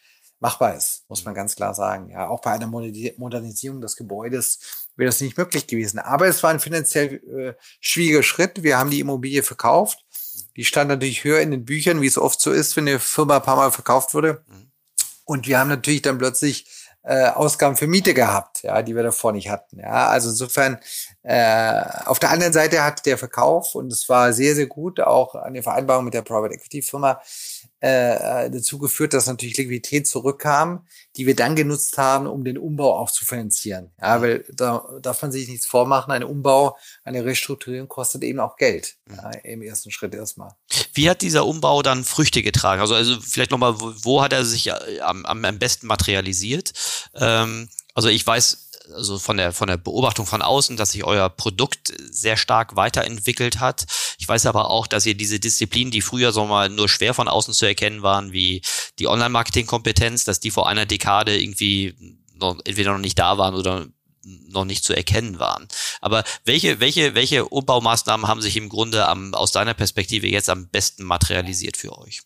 machbar ist, muss man ganz klar sagen. Ja, auch bei einer Modernisierung des Gebäudes wäre das nicht möglich gewesen. Aber es war ein finanziell äh, schwieriger Schritt. Wir haben die Immobilie verkauft. Die stand natürlich höher in den Büchern, wie es oft so ist, wenn eine Firma ein paar Mal verkauft wurde. Mhm. Und wir haben natürlich dann plötzlich äh, Ausgaben für Miete gehabt, ja, die wir davor nicht hatten. Ja, also insofern äh, auf der anderen Seite hat der Verkauf und es war sehr sehr gut auch an der Vereinbarung mit der Private Equity Firma äh, äh, dazu geführt, dass natürlich Liquidität zurückkam, die wir dann genutzt haben, um den Umbau auch zu finanzieren. Ja, weil da darf man sich nichts vormachen. Ein Umbau, eine Restrukturierung kostet eben auch Geld mhm. ja, im ersten Schritt erstmal. Wie hat dieser Umbau dann Früchte getragen? Also, also vielleicht nochmal, wo, wo hat er sich äh, am, am besten materialisiert? Ähm, also ich weiß, also von der, von der Beobachtung von außen, dass sich euer Produkt sehr stark weiterentwickelt hat. Ich weiß aber auch, dass ihr diese Disziplinen, die früher so mal nur schwer von außen zu erkennen waren, wie die Online-Marketing-Kompetenz, dass die vor einer Dekade irgendwie noch, entweder noch nicht da waren oder noch nicht zu erkennen waren. Aber welche, welche, welche Umbaumaßnahmen haben sich im Grunde am, aus deiner Perspektive jetzt am besten materialisiert für euch?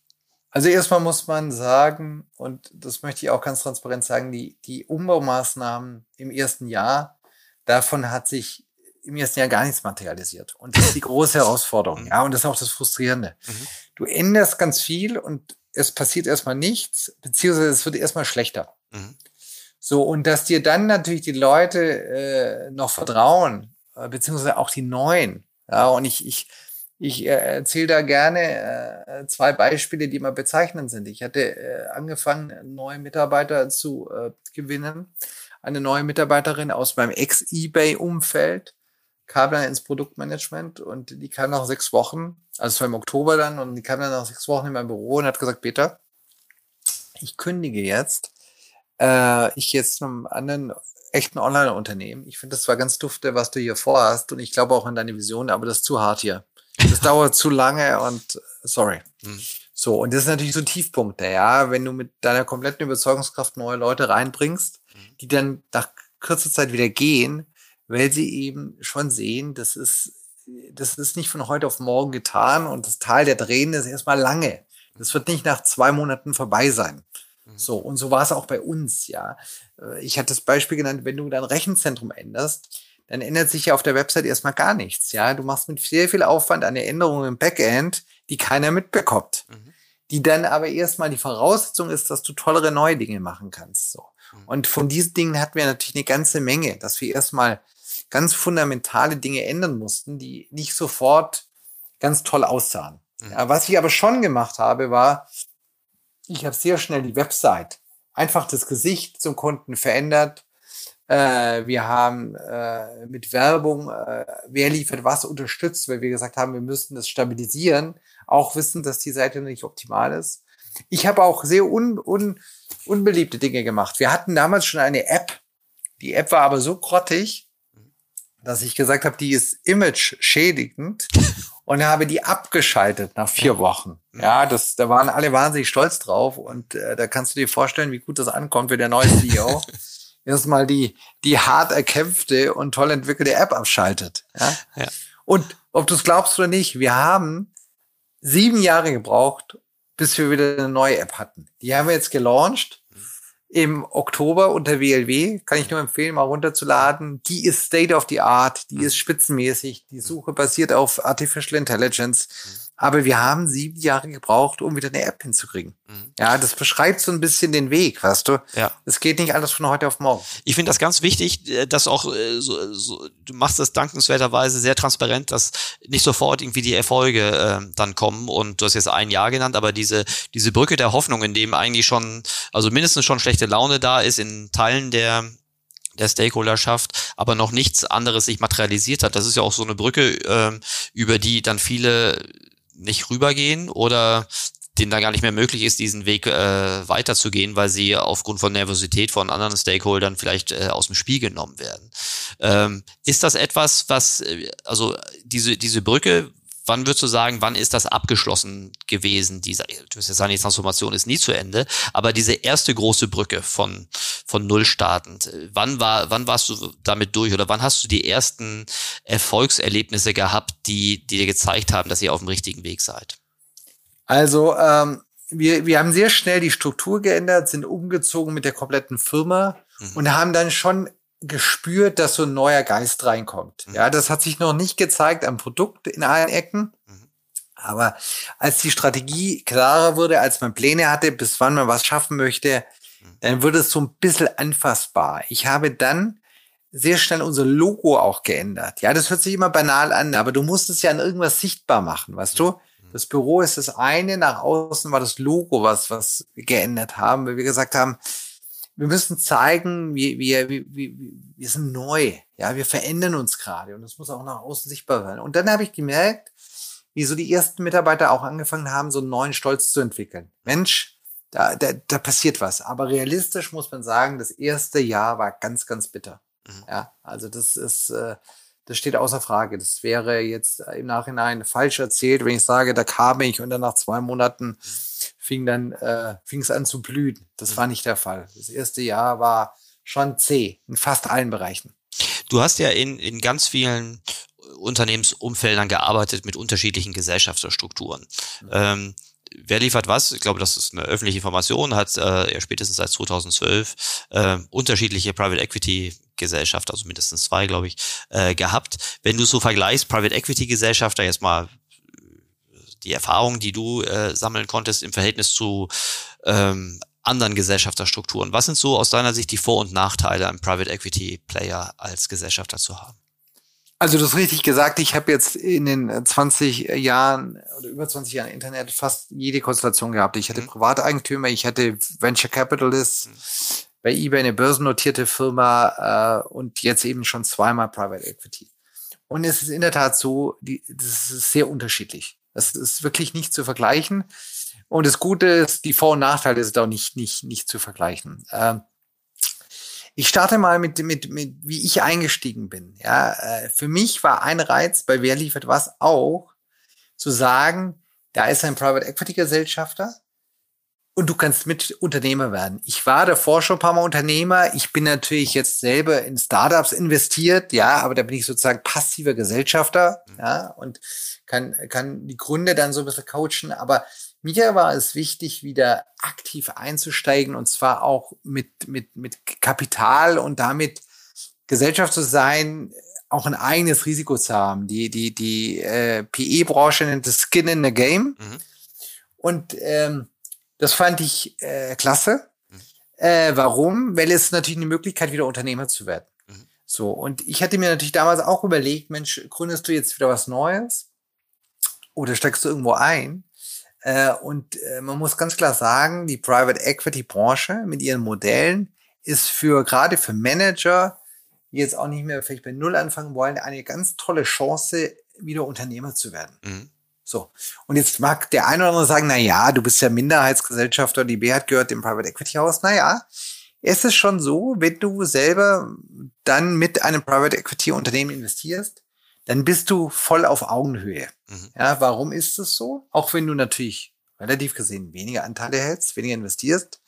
Also erstmal muss man sagen, und das möchte ich auch ganz transparent sagen, die, die Umbaumaßnahmen im ersten Jahr, davon hat sich im ersten Jahr gar nichts materialisiert. Und das ist die große Herausforderung. Ja, und das ist auch das Frustrierende. Mhm. Du änderst ganz viel und es passiert erstmal nichts, beziehungsweise es wird erstmal schlechter. Mhm. So, und dass dir dann natürlich die Leute äh, noch vertrauen, äh, beziehungsweise auch die Neuen. Ja, und ich, ich, ich äh, erzähle da gerne äh, zwei Beispiele, die mal bezeichnend sind. Ich hatte äh, angefangen, neue Mitarbeiter zu gewinnen. Eine neue Mitarbeiterin aus meinem Ex-Ebay-Umfeld kam dann ins Produktmanagement und die kam nach sechs Wochen, also es war im Oktober dann, und die kam dann nach sechs Wochen in mein Büro und hat gesagt, Peter, ich kündige jetzt. Äh, ich jetzt einem anderen echten Online-Unternehmen. Ich finde das zwar ganz dufte, was du hier vorhast und ich glaube auch an deine Vision, aber das ist zu hart hier. Das dauert zu lange und sorry. Mhm. So, und das ist natürlich so Tiefpunkte, ja, wenn du mit deiner kompletten Überzeugungskraft neue Leute reinbringst, mhm. die dann nach kurzer Zeit wieder gehen, weil sie eben schon sehen, das ist, das ist nicht von heute auf morgen getan und das Tal der Tränen ist erstmal lange. Das wird nicht nach zwei Monaten vorbei sein. Mhm. So, und so war es auch bei uns, ja. Äh, ich hatte das Beispiel genannt, wenn du dein Rechenzentrum änderst, dann ändert sich ja auf der Website erstmal gar nichts. Ja, du machst mit sehr viel Aufwand eine Änderung im Backend, die keiner mitbekommt. Mhm. Die dann aber erstmal die Voraussetzung ist, dass du tollere neue Dinge machen kannst. So. Mhm. Und von diesen Dingen hatten wir natürlich eine ganze Menge, dass wir erstmal ganz fundamentale Dinge ändern mussten, die nicht sofort ganz toll aussahen. Mhm. Ja, was ich aber schon gemacht habe, war, ich habe sehr schnell die Website, einfach das Gesicht zum Kunden verändert, äh, wir haben äh, mit Werbung, äh, wer liefert was, unterstützt, weil wir gesagt haben, wir müssen das stabilisieren, auch wissen, dass die Seite nicht optimal ist. Ich habe auch sehr un, un, unbeliebte Dinge gemacht. Wir hatten damals schon eine App. Die App war aber so grottig, dass ich gesagt habe, die ist image schädigend und habe die abgeschaltet nach vier Wochen. Ja, das, da waren alle wahnsinnig stolz drauf und äh, da kannst du dir vorstellen, wie gut das ankommt, für der neue CEO erstmal die, die hart erkämpfte und toll entwickelte App abschaltet. Ja? ja. Und ob du es glaubst oder nicht, wir haben sieben Jahre gebraucht, bis wir wieder eine neue App hatten. Die haben wir jetzt gelauncht im Oktober unter WLW. Kann ich nur empfehlen, mal runterzuladen. Die ist State of the Art, die ist spitzenmäßig. Die Suche basiert auf Artificial Intelligence. Aber wir haben sieben Jahre gebraucht, um wieder eine App hinzukriegen. Mhm. Ja, das beschreibt so ein bisschen den Weg, weißt du? Ja. Es geht nicht alles von heute auf morgen. Ich finde das ganz wichtig, äh, dass auch äh, so, so, du machst das dankenswerterweise sehr transparent, dass nicht sofort irgendwie die Erfolge äh, dann kommen. Und du hast jetzt ein Jahr genannt, aber diese diese Brücke der Hoffnung, in dem eigentlich schon, also mindestens schon schlechte Laune da ist in Teilen der der Stakeholderschaft, aber noch nichts anderes sich materialisiert hat. Das ist ja auch so eine Brücke, ähm, über die dann viele nicht rübergehen oder denen da gar nicht mehr möglich ist, diesen Weg äh, weiterzugehen, weil sie aufgrund von Nervosität von anderen Stakeholdern vielleicht äh, aus dem Spiel genommen werden. Ähm, ist das etwas, was, äh, also diese, diese Brücke, wann würdest du sagen, wann ist das abgeschlossen gewesen? Dieser, du wirst ja sagen, die Transformation ist nie zu Ende, aber diese erste große Brücke von, von Null startend, wann war, wann warst du damit durch oder wann hast du die ersten Erfolgserlebnisse gehabt, die, die dir gezeigt haben, dass ihr auf dem richtigen Weg seid? Also, ähm, wir, wir haben sehr schnell die Struktur geändert, sind umgezogen mit der kompletten Firma mhm. und haben dann schon gespürt, dass so ein neuer Geist reinkommt. Mhm. Ja, das hat sich noch nicht gezeigt am Produkt in allen Ecken. Mhm. Aber als die Strategie klarer wurde, als man Pläne hatte, bis wann man was schaffen möchte, mhm. dann wurde es so ein bisschen anfassbar. Ich habe dann sehr schnell unser Logo auch geändert. Ja, das hört sich immer banal an, aber du musst es ja an irgendwas sichtbar machen, weißt du? Mhm. Das Büro ist das eine, nach außen war das Logo, was, was wir geändert haben, weil wir gesagt haben, wir müssen zeigen, wir, wir, wir, wir sind neu. Ja, wir verändern uns gerade und das muss auch nach außen sichtbar sein. Und dann habe ich gemerkt, wie so die ersten Mitarbeiter auch angefangen haben, so einen neuen Stolz zu entwickeln. Mensch, da, da, da passiert was. Aber realistisch muss man sagen, das erste Jahr war ganz, ganz bitter. Mhm. Ja, also das ist, äh, das steht außer Frage. Das wäre jetzt im Nachhinein falsch erzählt, wenn ich sage, da kam ich und dann nach zwei Monaten mhm fing dann äh, fing es an zu blühen. Das mhm. war nicht der Fall. Das erste Jahr war schon zäh in fast allen Bereichen. Du hast ja in, in ganz vielen Unternehmensumfeldern gearbeitet mit unterschiedlichen Gesellschaftsstrukturen. Mhm. Ähm, wer liefert was? Ich glaube, das ist eine öffentliche Information, hat äh, ja spätestens seit 2012 äh, unterschiedliche Private Equity Gesellschaft, also mindestens zwei, glaube ich, äh, gehabt. Wenn du so vergleichst, Private Equity Gesellschafter jetzt mal die Erfahrung, die du äh, sammeln konntest im Verhältnis zu ähm, anderen Gesellschafterstrukturen. Was sind so aus deiner Sicht die Vor- und Nachteile, einen Private Equity Player als Gesellschafter zu haben? Also du hast richtig gesagt, ich habe jetzt in den 20 Jahren oder über 20 Jahren Internet fast jede Konstellation gehabt. Ich hatte mhm. Privateigentümer, ich hatte Venture Capitalists, mhm. Bei eBay eine börsennotierte Firma äh, und jetzt eben schon zweimal Private Equity. Und es ist in der Tat so, die, das ist sehr unterschiedlich. Das ist wirklich nicht zu vergleichen. Und das Gute ist, die Vor- und Nachteile sind auch nicht, nicht, nicht zu vergleichen. Ähm, ich starte mal mit, mit, mit, wie ich eingestiegen bin. Ja, äh, für mich war ein Reiz bei Wer liefert was auch, zu sagen, da ist ein Private Equity Gesellschafter, und du kannst mit Unternehmer werden. Ich war davor schon ein paar Mal Unternehmer. Ich bin natürlich jetzt selber in Startups investiert, ja, aber da bin ich sozusagen passiver Gesellschafter, mhm. ja, und kann, kann die Gründe dann so ein bisschen coachen. Aber mir war es wichtig, wieder aktiv einzusteigen und zwar auch mit, mit, mit Kapital und damit Gesellschaft zu sein, auch ein eigenes Risiko zu haben. Die, die, die äh, PE-Branche nennt das Skin in the Game. Mhm. Und ähm, das fand ich äh, klasse. Mhm. Äh, warum? Weil es natürlich eine Möglichkeit, wieder Unternehmer zu werden. Mhm. So, und ich hatte mir natürlich damals auch überlegt, Mensch, gründest du jetzt wieder was Neues? Oder steigst du irgendwo ein? Äh, und äh, man muss ganz klar sagen, die Private Equity Branche mit ihren Modellen ist für gerade für Manager, die jetzt auch nicht mehr vielleicht bei Null anfangen wollen, eine ganz tolle Chance, wieder Unternehmer zu werden. Mhm. So. Und jetzt mag der eine oder andere sagen, na ja, du bist ja Minderheitsgesellschafter, die B hat gehört dem Private Equity Haus. Na ja, es ist schon so, wenn du selber dann mit einem Private Equity Unternehmen investierst, dann bist du voll auf Augenhöhe. Mhm. Ja, warum ist es so? Auch wenn du natürlich relativ gesehen weniger Anteile hältst, weniger investierst.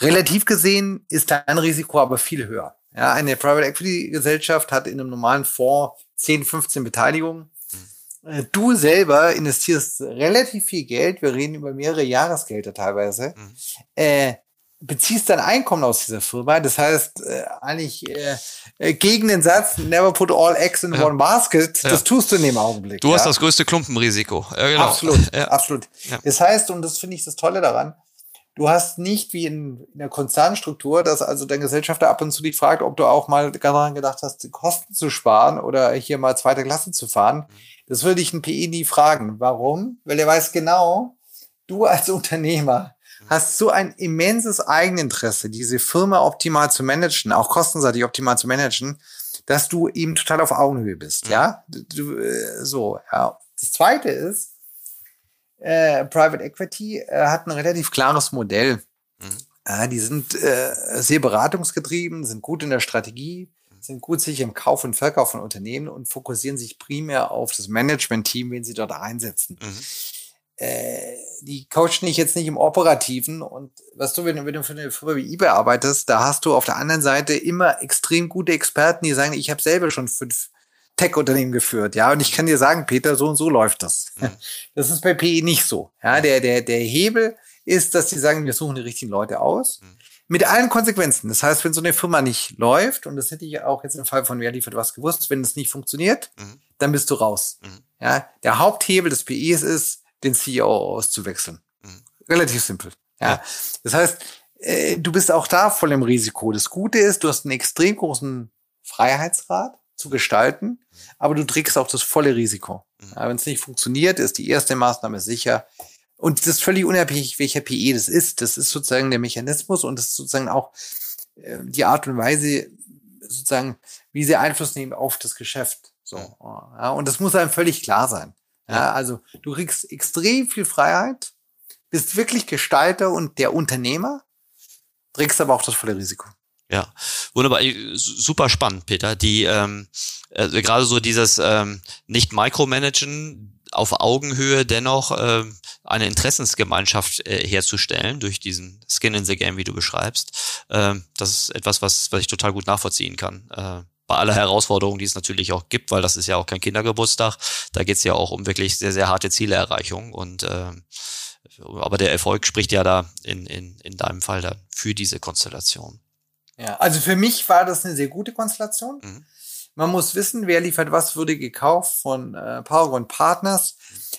Relativ gesehen ist dein Risiko aber viel höher. Ja, eine Private Equity Gesellschaft hat in einem normalen Fonds 10, 15 Beteiligungen. Äh, du selber investierst relativ viel Geld, wir reden über mehrere Jahresgelder teilweise, mhm. äh, beziehst dein Einkommen aus dieser Firma. Das heißt, äh, eigentlich äh, äh, gegen den Satz, never put all eggs in ja. one basket, das tust du in dem Augenblick. Du ja? hast das größte Klumpenrisiko. Ja, genau. Absolut, absolut. Das heißt, und das finde ich das Tolle daran, du hast nicht wie in, in der Konzernstruktur, dass also dein Gesellschafter ab und zu dich fragt, ob du auch mal daran gedacht hast, Kosten zu sparen oder hier mal zweite Klasse zu fahren. Mhm. Das würde ich ein PE nie fragen. Warum? Weil er weiß genau, du als Unternehmer hast so ein immenses Eigeninteresse, diese Firma optimal zu managen, auch kostenseitig optimal zu managen, dass du eben total auf Augenhöhe bist, ja? Du, äh, so, ja. Das zweite ist, äh, Private Equity äh, hat ein relativ klares Modell. Mhm. Ja, die sind äh, sehr beratungsgetrieben, sind gut in der Strategie, sind gut sich im Kauf und Verkauf von Unternehmen und fokussieren sich primär auf das Management-Team, wen sie dort einsetzen. Mhm äh, die coachen dich jetzt nicht im Operativen. Und was du, wenn, du, wenn du für eine Firma wie eBay arbeitest, da hast du auf der anderen Seite immer extrem gute Experten, die sagen, ich habe selber schon fünf Tech-Unternehmen geführt, ja, und ich kann dir sagen, Peter, so und so läuft das. Mhm. Das ist bei PE nicht so. Ja, der, der, der Hebel ist, dass die sagen, wir suchen die richtigen Leute aus. Mhm. Mit allen Konsequenzen. Das heißt, wenn so eine Firma nicht läuft, und das hätte ich auch jetzt im Fall von Wer liefert was gewusst, wenn es nicht funktioniert, mhm. dann bist du raus. Mhm. Ja, der Haupthebel des PEs ist, den CEO auszuwechseln. Mhm. Relativ simpel. Ja. ja. Das heißt, äh, du bist auch da voll im Risiko. Das Gute ist, du hast einen extrem großen Freiheitsgrad zu gestalten, aber du trägst auch das volle Risiko. Mhm. Ja, Wenn es nicht funktioniert, ist die erste Maßnahme sicher. Und das ist völlig unabhängig, welcher PE das ist. Das ist sozusagen der Mechanismus und das ist sozusagen auch äh, die Art und Weise, sozusagen, wie sie Einfluss nehmen auf das Geschäft. So. Ja, und das muss einem völlig klar sein. Ja, also du kriegst extrem viel Freiheit, bist wirklich Gestalter und der Unternehmer, trägst aber auch das volle Risiko. Ja, wunderbar, super spannend, Peter. Die ähm, äh, gerade so dieses ähm, nicht Micromanagen auf Augenhöhe dennoch äh, eine Interessensgemeinschaft äh, herzustellen durch diesen Skin in the Game, wie du beschreibst. Äh, das ist etwas, was, was ich total gut nachvollziehen kann. Äh, bei aller Herausforderung, die es natürlich auch gibt, weil das ist ja auch kein Kindergeburtstag. Da geht es ja auch um wirklich sehr, sehr harte Zielerreichung. Und äh, aber der Erfolg spricht ja da in, in, in deinem Fall dann für diese Konstellation. Ja, also für mich war das eine sehr gute Konstellation. Mhm. Man muss wissen, wer liefert was, wurde gekauft von äh, Paragon Partners.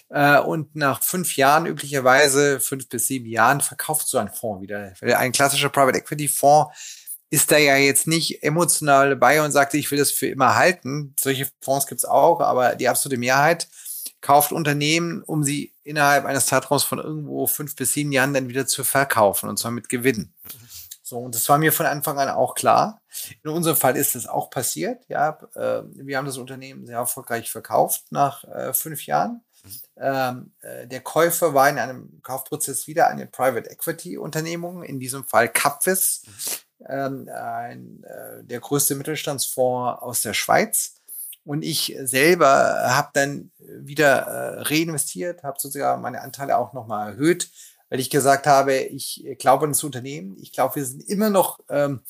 Äh, und nach fünf Jahren, üblicherweise fünf bis sieben Jahren, verkauft so ein Fonds wieder. Ein klassischer Private Equity Fonds ist da ja jetzt nicht emotional dabei und sagt, ich will das für immer halten. Solche Fonds gibt's auch, aber die absolute Mehrheit kauft Unternehmen, um sie innerhalb eines Zeitraums von irgendwo fünf bis sieben Jahren dann wieder zu verkaufen und zwar mit Gewinn. So, und das war mir von Anfang an auch klar. In unserem Fall ist es auch passiert. Ja, äh, wir haben das Unternehmen sehr erfolgreich verkauft nach äh, fünf Jahren. Ähm, äh, der Käufer war in einem Kaufprozess wieder eine Private Equity Unternehmung, in diesem Fall Capvis ähm, äh, der größte Mittelstandsfonds aus der Schweiz. Und ich selber habe dann wieder reinvestiert, habe sozusagen meine Anteile auch nochmal erhöht, weil ich gesagt habe, ich glaube an das Unternehmen. Ich glaube, wir sind immer noch ähm,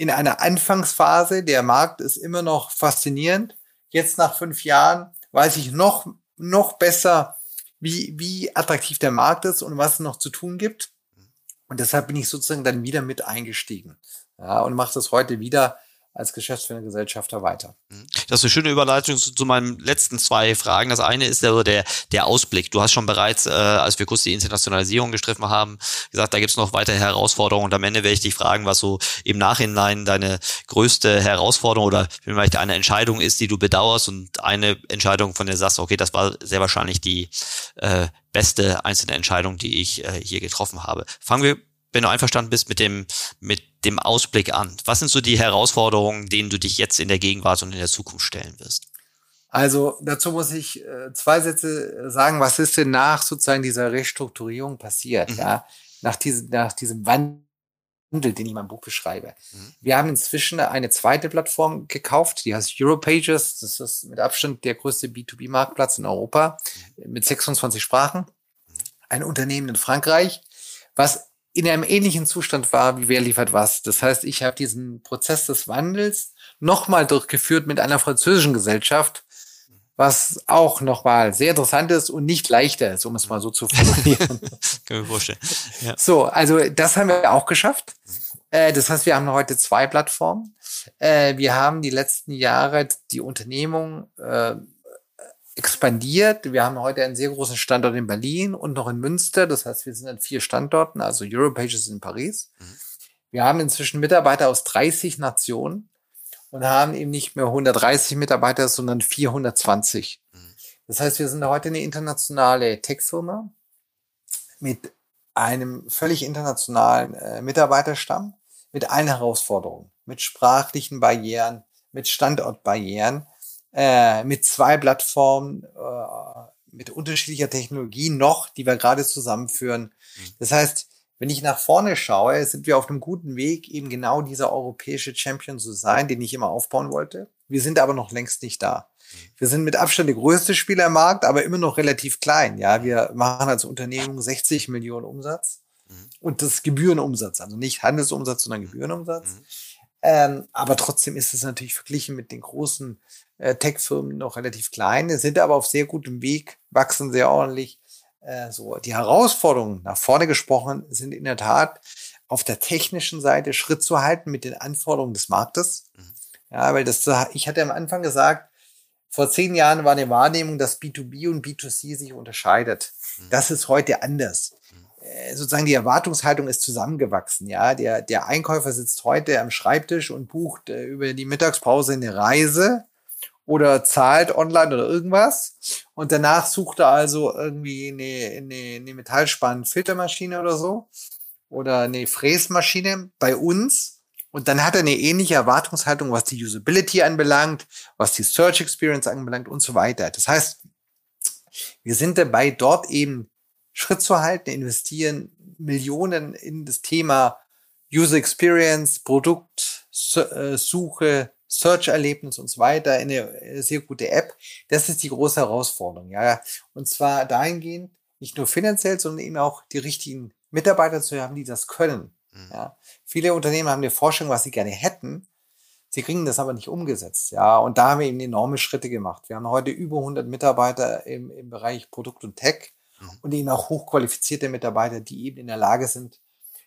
in einer Anfangsphase. Der Markt ist immer noch faszinierend. Jetzt nach fünf Jahren weiß ich noch, noch besser, wie, wie attraktiv der Markt ist und was es noch zu tun gibt. Und deshalb bin ich sozusagen dann wieder mit eingestiegen. Ja, und mache das heute wieder als geschäftsführender Gesellschafter weiter. Mhm. Das ist eine schöne Überleitung zu, zu meinen letzten zwei Fragen. Das eine ist der, der, der Ausblick. Du hast schon bereits, äh, als wir kurz die Internationalisierung gestriffen haben, gesagt, da gibt es noch weitere Herausforderungen. Und am Ende werde ich dich fragen, was so im Nachhinein deine größte Herausforderung oder vielleicht eine Entscheidung ist, die du bedauerst und eine Entscheidung, von der du sagst, okay, das war sehr wahrscheinlich die äh, beste einzelne Entscheidung, die ich äh, hier getroffen habe. Fangen wir wenn du einverstanden bist mit dem, mit dem Ausblick an. Was sind so die Herausforderungen, denen du dich jetzt in der Gegenwart und in der Zukunft stellen wirst? Also dazu muss ich äh, zwei Sätze sagen. Was ist denn nach sozusagen dieser Restrukturierung passiert? Mhm. Ja, nach diesem, nach diesem Wandel, den ich in meinem Buch beschreibe. Mhm. Wir haben inzwischen eine zweite Plattform gekauft, die heißt Europages. Das ist mit Abstand der größte B2B-Marktplatz in Europa mhm. mit 26 Sprachen. Mhm. Ein Unternehmen in Frankreich, was in einem ähnlichen Zustand war, wie wer liefert was. Das heißt, ich habe diesen Prozess des Wandels nochmal durchgeführt mit einer französischen Gesellschaft, was auch nochmal sehr interessant ist und nicht leichter ist, um es mal so zu formulieren. Können wir vorstellen. Ja. So, also das haben wir auch geschafft. Äh, das heißt, wir haben heute zwei Plattformen. Äh, wir haben die letzten Jahre die Unternehmung äh, expandiert. Wir haben heute einen sehr großen Standort in Berlin und noch in Münster. Das heißt, wir sind an vier Standorten, also Europages in Paris. Mhm. Wir haben inzwischen Mitarbeiter aus 30 Nationen und haben eben nicht mehr 130 Mitarbeiter, sondern 420. Mhm. Das heißt, wir sind heute eine internationale Tech-Firma mit einem völlig internationalen äh, Mitarbeiterstamm, mit allen Herausforderungen, mit sprachlichen Barrieren, mit Standortbarrieren, äh, mit zwei Plattformen, äh, mit unterschiedlicher Technologie noch, die wir gerade zusammenführen. Mhm. Das heißt, wenn ich nach vorne schaue, sind wir auf einem guten Weg, eben genau dieser europäische Champion zu sein, den ich immer aufbauen wollte. Wir sind aber noch längst nicht da. Wir sind mit Abstand der größte Spieler im Markt, aber immer noch relativ klein. Ja, wir machen als Unternehmung 60 Millionen Umsatz mhm. und das Gebührenumsatz, also nicht Handelsumsatz, sondern Gebührenumsatz. Ähm, aber trotzdem ist es natürlich verglichen mit den großen äh, Tech-Firmen noch relativ klein, sind aber auf sehr gutem Weg, wachsen sehr ordentlich äh, so die Herausforderungen nach vorne gesprochen sind in der Tat auf der technischen Seite Schritt zu halten mit den Anforderungen des Marktes. Mhm. Ja, weil das, ich hatte am Anfang gesagt, vor zehn Jahren war eine Wahrnehmung, dass B2B und B2C sich unterscheidet. Mhm. Das ist heute anders. Äh, sozusagen die Erwartungshaltung ist zusammengewachsen. Ja, der, der Einkäufer sitzt heute am Schreibtisch und bucht äh, über die Mittagspause eine Reise oder zahlt online oder irgendwas. Und danach sucht er also irgendwie eine, eine, eine Metallspann-Filtermaschine oder so. Oder eine Fräsmaschine bei uns. Und dann hat er eine ähnliche Erwartungshaltung, was die Usability anbelangt, was die Search Experience anbelangt und so weiter. Das heißt, wir sind dabei, dort eben Schritt zu halten, investieren Millionen in das Thema User Experience, Produktsuche, Search-Erlebnis und so weiter, eine sehr gute App. Das ist die große Herausforderung, ja. Und zwar dahingehend, nicht nur finanziell, sondern eben auch die richtigen Mitarbeiter zu haben, die das können. Mhm. Ja. Viele Unternehmen haben eine Forschung, was sie gerne hätten. Sie kriegen das aber nicht umgesetzt, ja. Und da haben wir eben enorme Schritte gemacht. Wir haben heute über 100 Mitarbeiter im, im Bereich Produkt und Tech. Und eben auch hochqualifizierte Mitarbeiter, die eben in der Lage sind,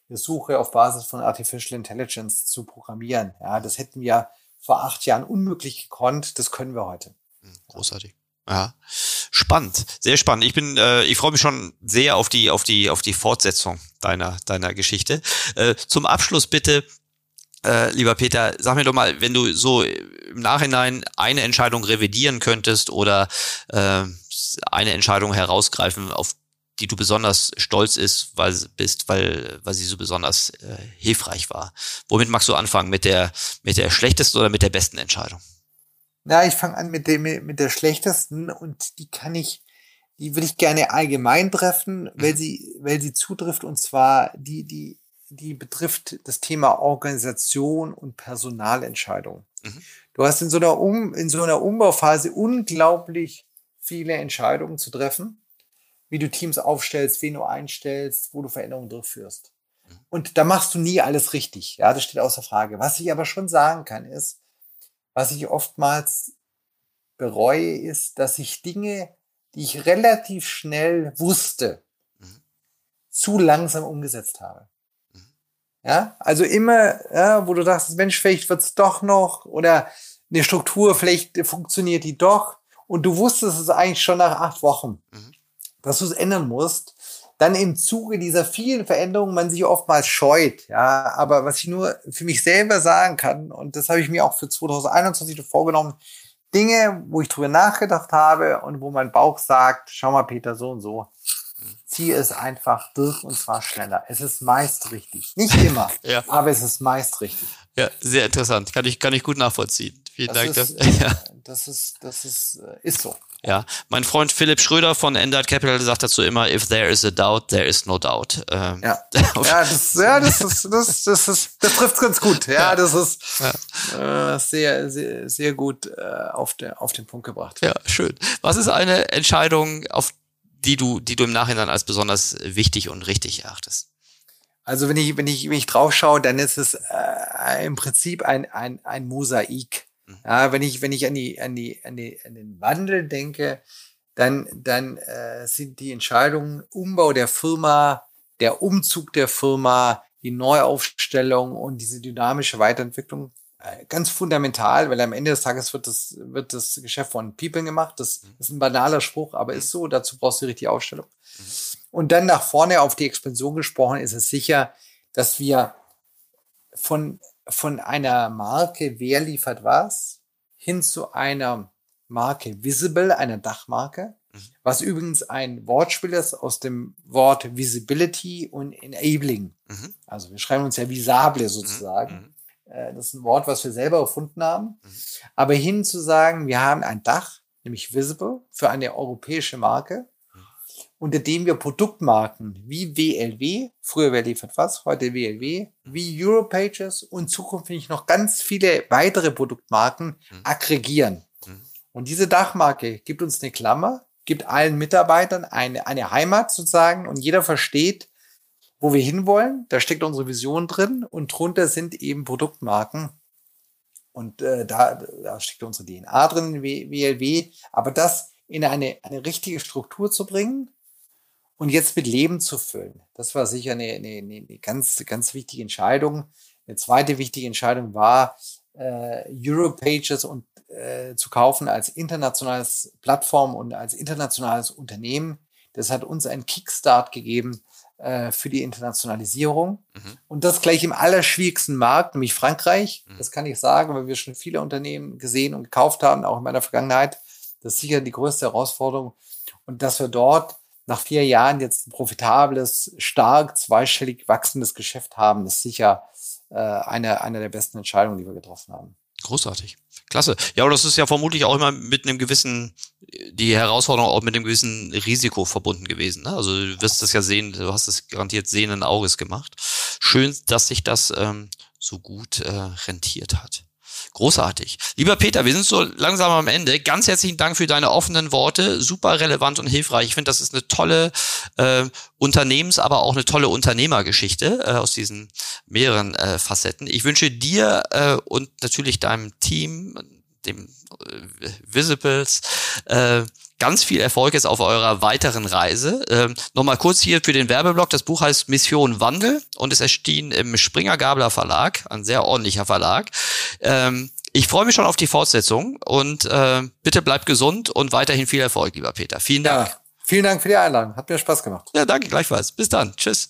eine Suche auf Basis von Artificial Intelligence zu programmieren. Ja, das hätten wir vor acht Jahren unmöglich gekonnt. Das können wir heute. Hm, großartig. Ja, spannend, sehr spannend. Ich bin, äh, ich freue mich schon sehr auf die, auf die, auf die Fortsetzung deiner, deiner Geschichte. Äh, zum Abschluss bitte, äh, lieber Peter, sag mir doch mal, wenn du so im Nachhinein eine Entscheidung revidieren könntest oder äh, eine Entscheidung herausgreifen, auf die du besonders stolz ist, weil, bist, weil, weil sie so besonders äh, hilfreich war. Womit magst du anfangen? Mit der, mit der schlechtesten oder mit der besten Entscheidung? Na, ich fange an mit dem, mit der schlechtesten und die kann ich, die will ich gerne allgemein treffen, weil mhm. sie, weil sie zutrifft und zwar die, die, die betrifft das Thema Organisation und Personalentscheidung. Mhm. Du hast in so einer um, in so einer Umbauphase unglaublich viele Entscheidungen zu treffen wie du Teams aufstellst, wen du einstellst, wo du Veränderungen durchführst. Mhm. Und da machst du nie alles richtig. Ja, das steht außer Frage. Was ich aber schon sagen kann, ist, was ich oftmals bereue, ist, dass ich Dinge, die ich relativ schnell wusste, mhm. zu langsam umgesetzt habe. Mhm. Ja, also immer, ja, wo du dachtest, Mensch, vielleicht wird's doch noch oder eine Struktur, vielleicht funktioniert die doch und du wusstest es eigentlich schon nach acht Wochen. Mhm dass du es ändern musst, dann im Zuge dieser vielen Veränderungen man sich oftmals scheut. Ja, aber was ich nur für mich selber sagen kann, und das habe ich mir auch für 2021 vorgenommen, Dinge, wo ich drüber nachgedacht habe und wo mein Bauch sagt, schau mal, Peter, so und so. Ziehe es einfach durch und zwar schneller. Es ist meist richtig. Nicht immer, ja. aber es ist meist richtig. Ja, sehr interessant. Kann ich, kann ich gut nachvollziehen. Vielen das Dank. Ist, das, ja. das ist, das ist, äh, ist so. Ja, mein Freund Philipp Schröder von Endart Capital sagt dazu immer, if there is a doubt, there is no doubt. Ähm, ja. ja, das, ja, das ist, das, das ist, das trifft ganz gut. Ja, das ist ja. Äh, sehr, sehr, sehr gut äh, auf, der, auf den Punkt gebracht. Ja, schön. Was ist eine Entscheidung, auf die du, die du im Nachhinein als besonders wichtig und richtig erachtest? Also wenn ich, wenn ich, wenn ich drauf schaue, dann ist es äh, im Prinzip ein, ein, ein Mosaik. Mhm. Ja, wenn ich, wenn ich an die, an die, an die, an den Wandel denke, dann, dann äh, sind die Entscheidungen Umbau der Firma, der Umzug der Firma, die Neuaufstellung und diese dynamische Weiterentwicklung äh, ganz fundamental, weil am Ende des Tages wird das, wird das Geschäft von People gemacht. Das mhm. ist ein banaler Spruch, aber ist so. Dazu brauchst du die richtige Aufstellung. Mhm. Und dann nach vorne auf die Expansion gesprochen, ist es sicher, dass wir von, von einer Marke, wer liefert was, hin zu einer Marke Visible, einer Dachmarke, mhm. was übrigens ein Wortspiel ist aus dem Wort Visibility und Enabling. Mhm. Also wir schreiben uns ja Visable sozusagen. Mhm. Äh, das ist ein Wort, was wir selber erfunden haben. Mhm. Aber hin zu sagen, wir haben ein Dach, nämlich Visible, für eine europäische Marke, unter dem wir Produktmarken wie WLW, früher wer liefert was, heute WLW, wie Europages und zukünftig noch ganz viele weitere Produktmarken mhm. aggregieren. Mhm. Und diese Dachmarke gibt uns eine Klammer, gibt allen Mitarbeitern eine, eine Heimat sozusagen und jeder versteht, wo wir hinwollen. Da steckt unsere Vision drin und drunter sind eben Produktmarken. Und äh, da, da steckt unsere DNA drin, WLW. Aber das in eine, eine richtige Struktur zu bringen, und jetzt mit Leben zu füllen. Das war sicher eine, eine, eine ganz, ganz wichtige Entscheidung. Eine zweite wichtige Entscheidung war, äh, Europages und äh, zu kaufen als internationales Plattform und als internationales Unternehmen. Das hat uns einen Kickstart gegeben äh, für die Internationalisierung. Mhm. Und das gleich im allerschwierigsten Markt, nämlich Frankreich. Mhm. Das kann ich sagen, weil wir schon viele Unternehmen gesehen und gekauft haben, auch in meiner Vergangenheit. Das ist sicher die größte Herausforderung. Und dass wir dort nach vier Jahren jetzt ein profitables, stark zweistellig wachsendes Geschäft haben, ist sicher äh, eine, eine der besten Entscheidungen, die wir getroffen haben. Großartig. Klasse. Ja, aber das ist ja vermutlich auch immer mit einem gewissen, die Herausforderung auch mit einem gewissen Risiko verbunden gewesen. Ne? Also du wirst das ja sehen, du hast es garantiert sehenden Auges gemacht. Schön, dass sich das ähm, so gut äh, rentiert hat. Großartig. Lieber Peter, wir sind so langsam am Ende. Ganz herzlichen Dank für deine offenen Worte. Super relevant und hilfreich. Ich finde, das ist eine tolle äh, Unternehmens-, aber auch eine tolle Unternehmergeschichte äh, aus diesen mehreren äh, Facetten. Ich wünsche dir äh, und natürlich deinem Team, dem äh, Visibles, äh, ganz viel Erfolg jetzt auf eurer weiteren Reise. Ähm, Nochmal kurz hier für den Werbeblock. Das Buch heißt Mission Wandel und es erschien im Springer Gabler Verlag, ein sehr ordentlicher Verlag. Ähm, ich freue mich schon auf die Fortsetzung und äh, bitte bleibt gesund und weiterhin viel Erfolg, lieber Peter. Vielen Dank. Ja, vielen Dank für die Einladung. Hat mir Spaß gemacht. Ja, danke gleichfalls. Bis dann. Tschüss.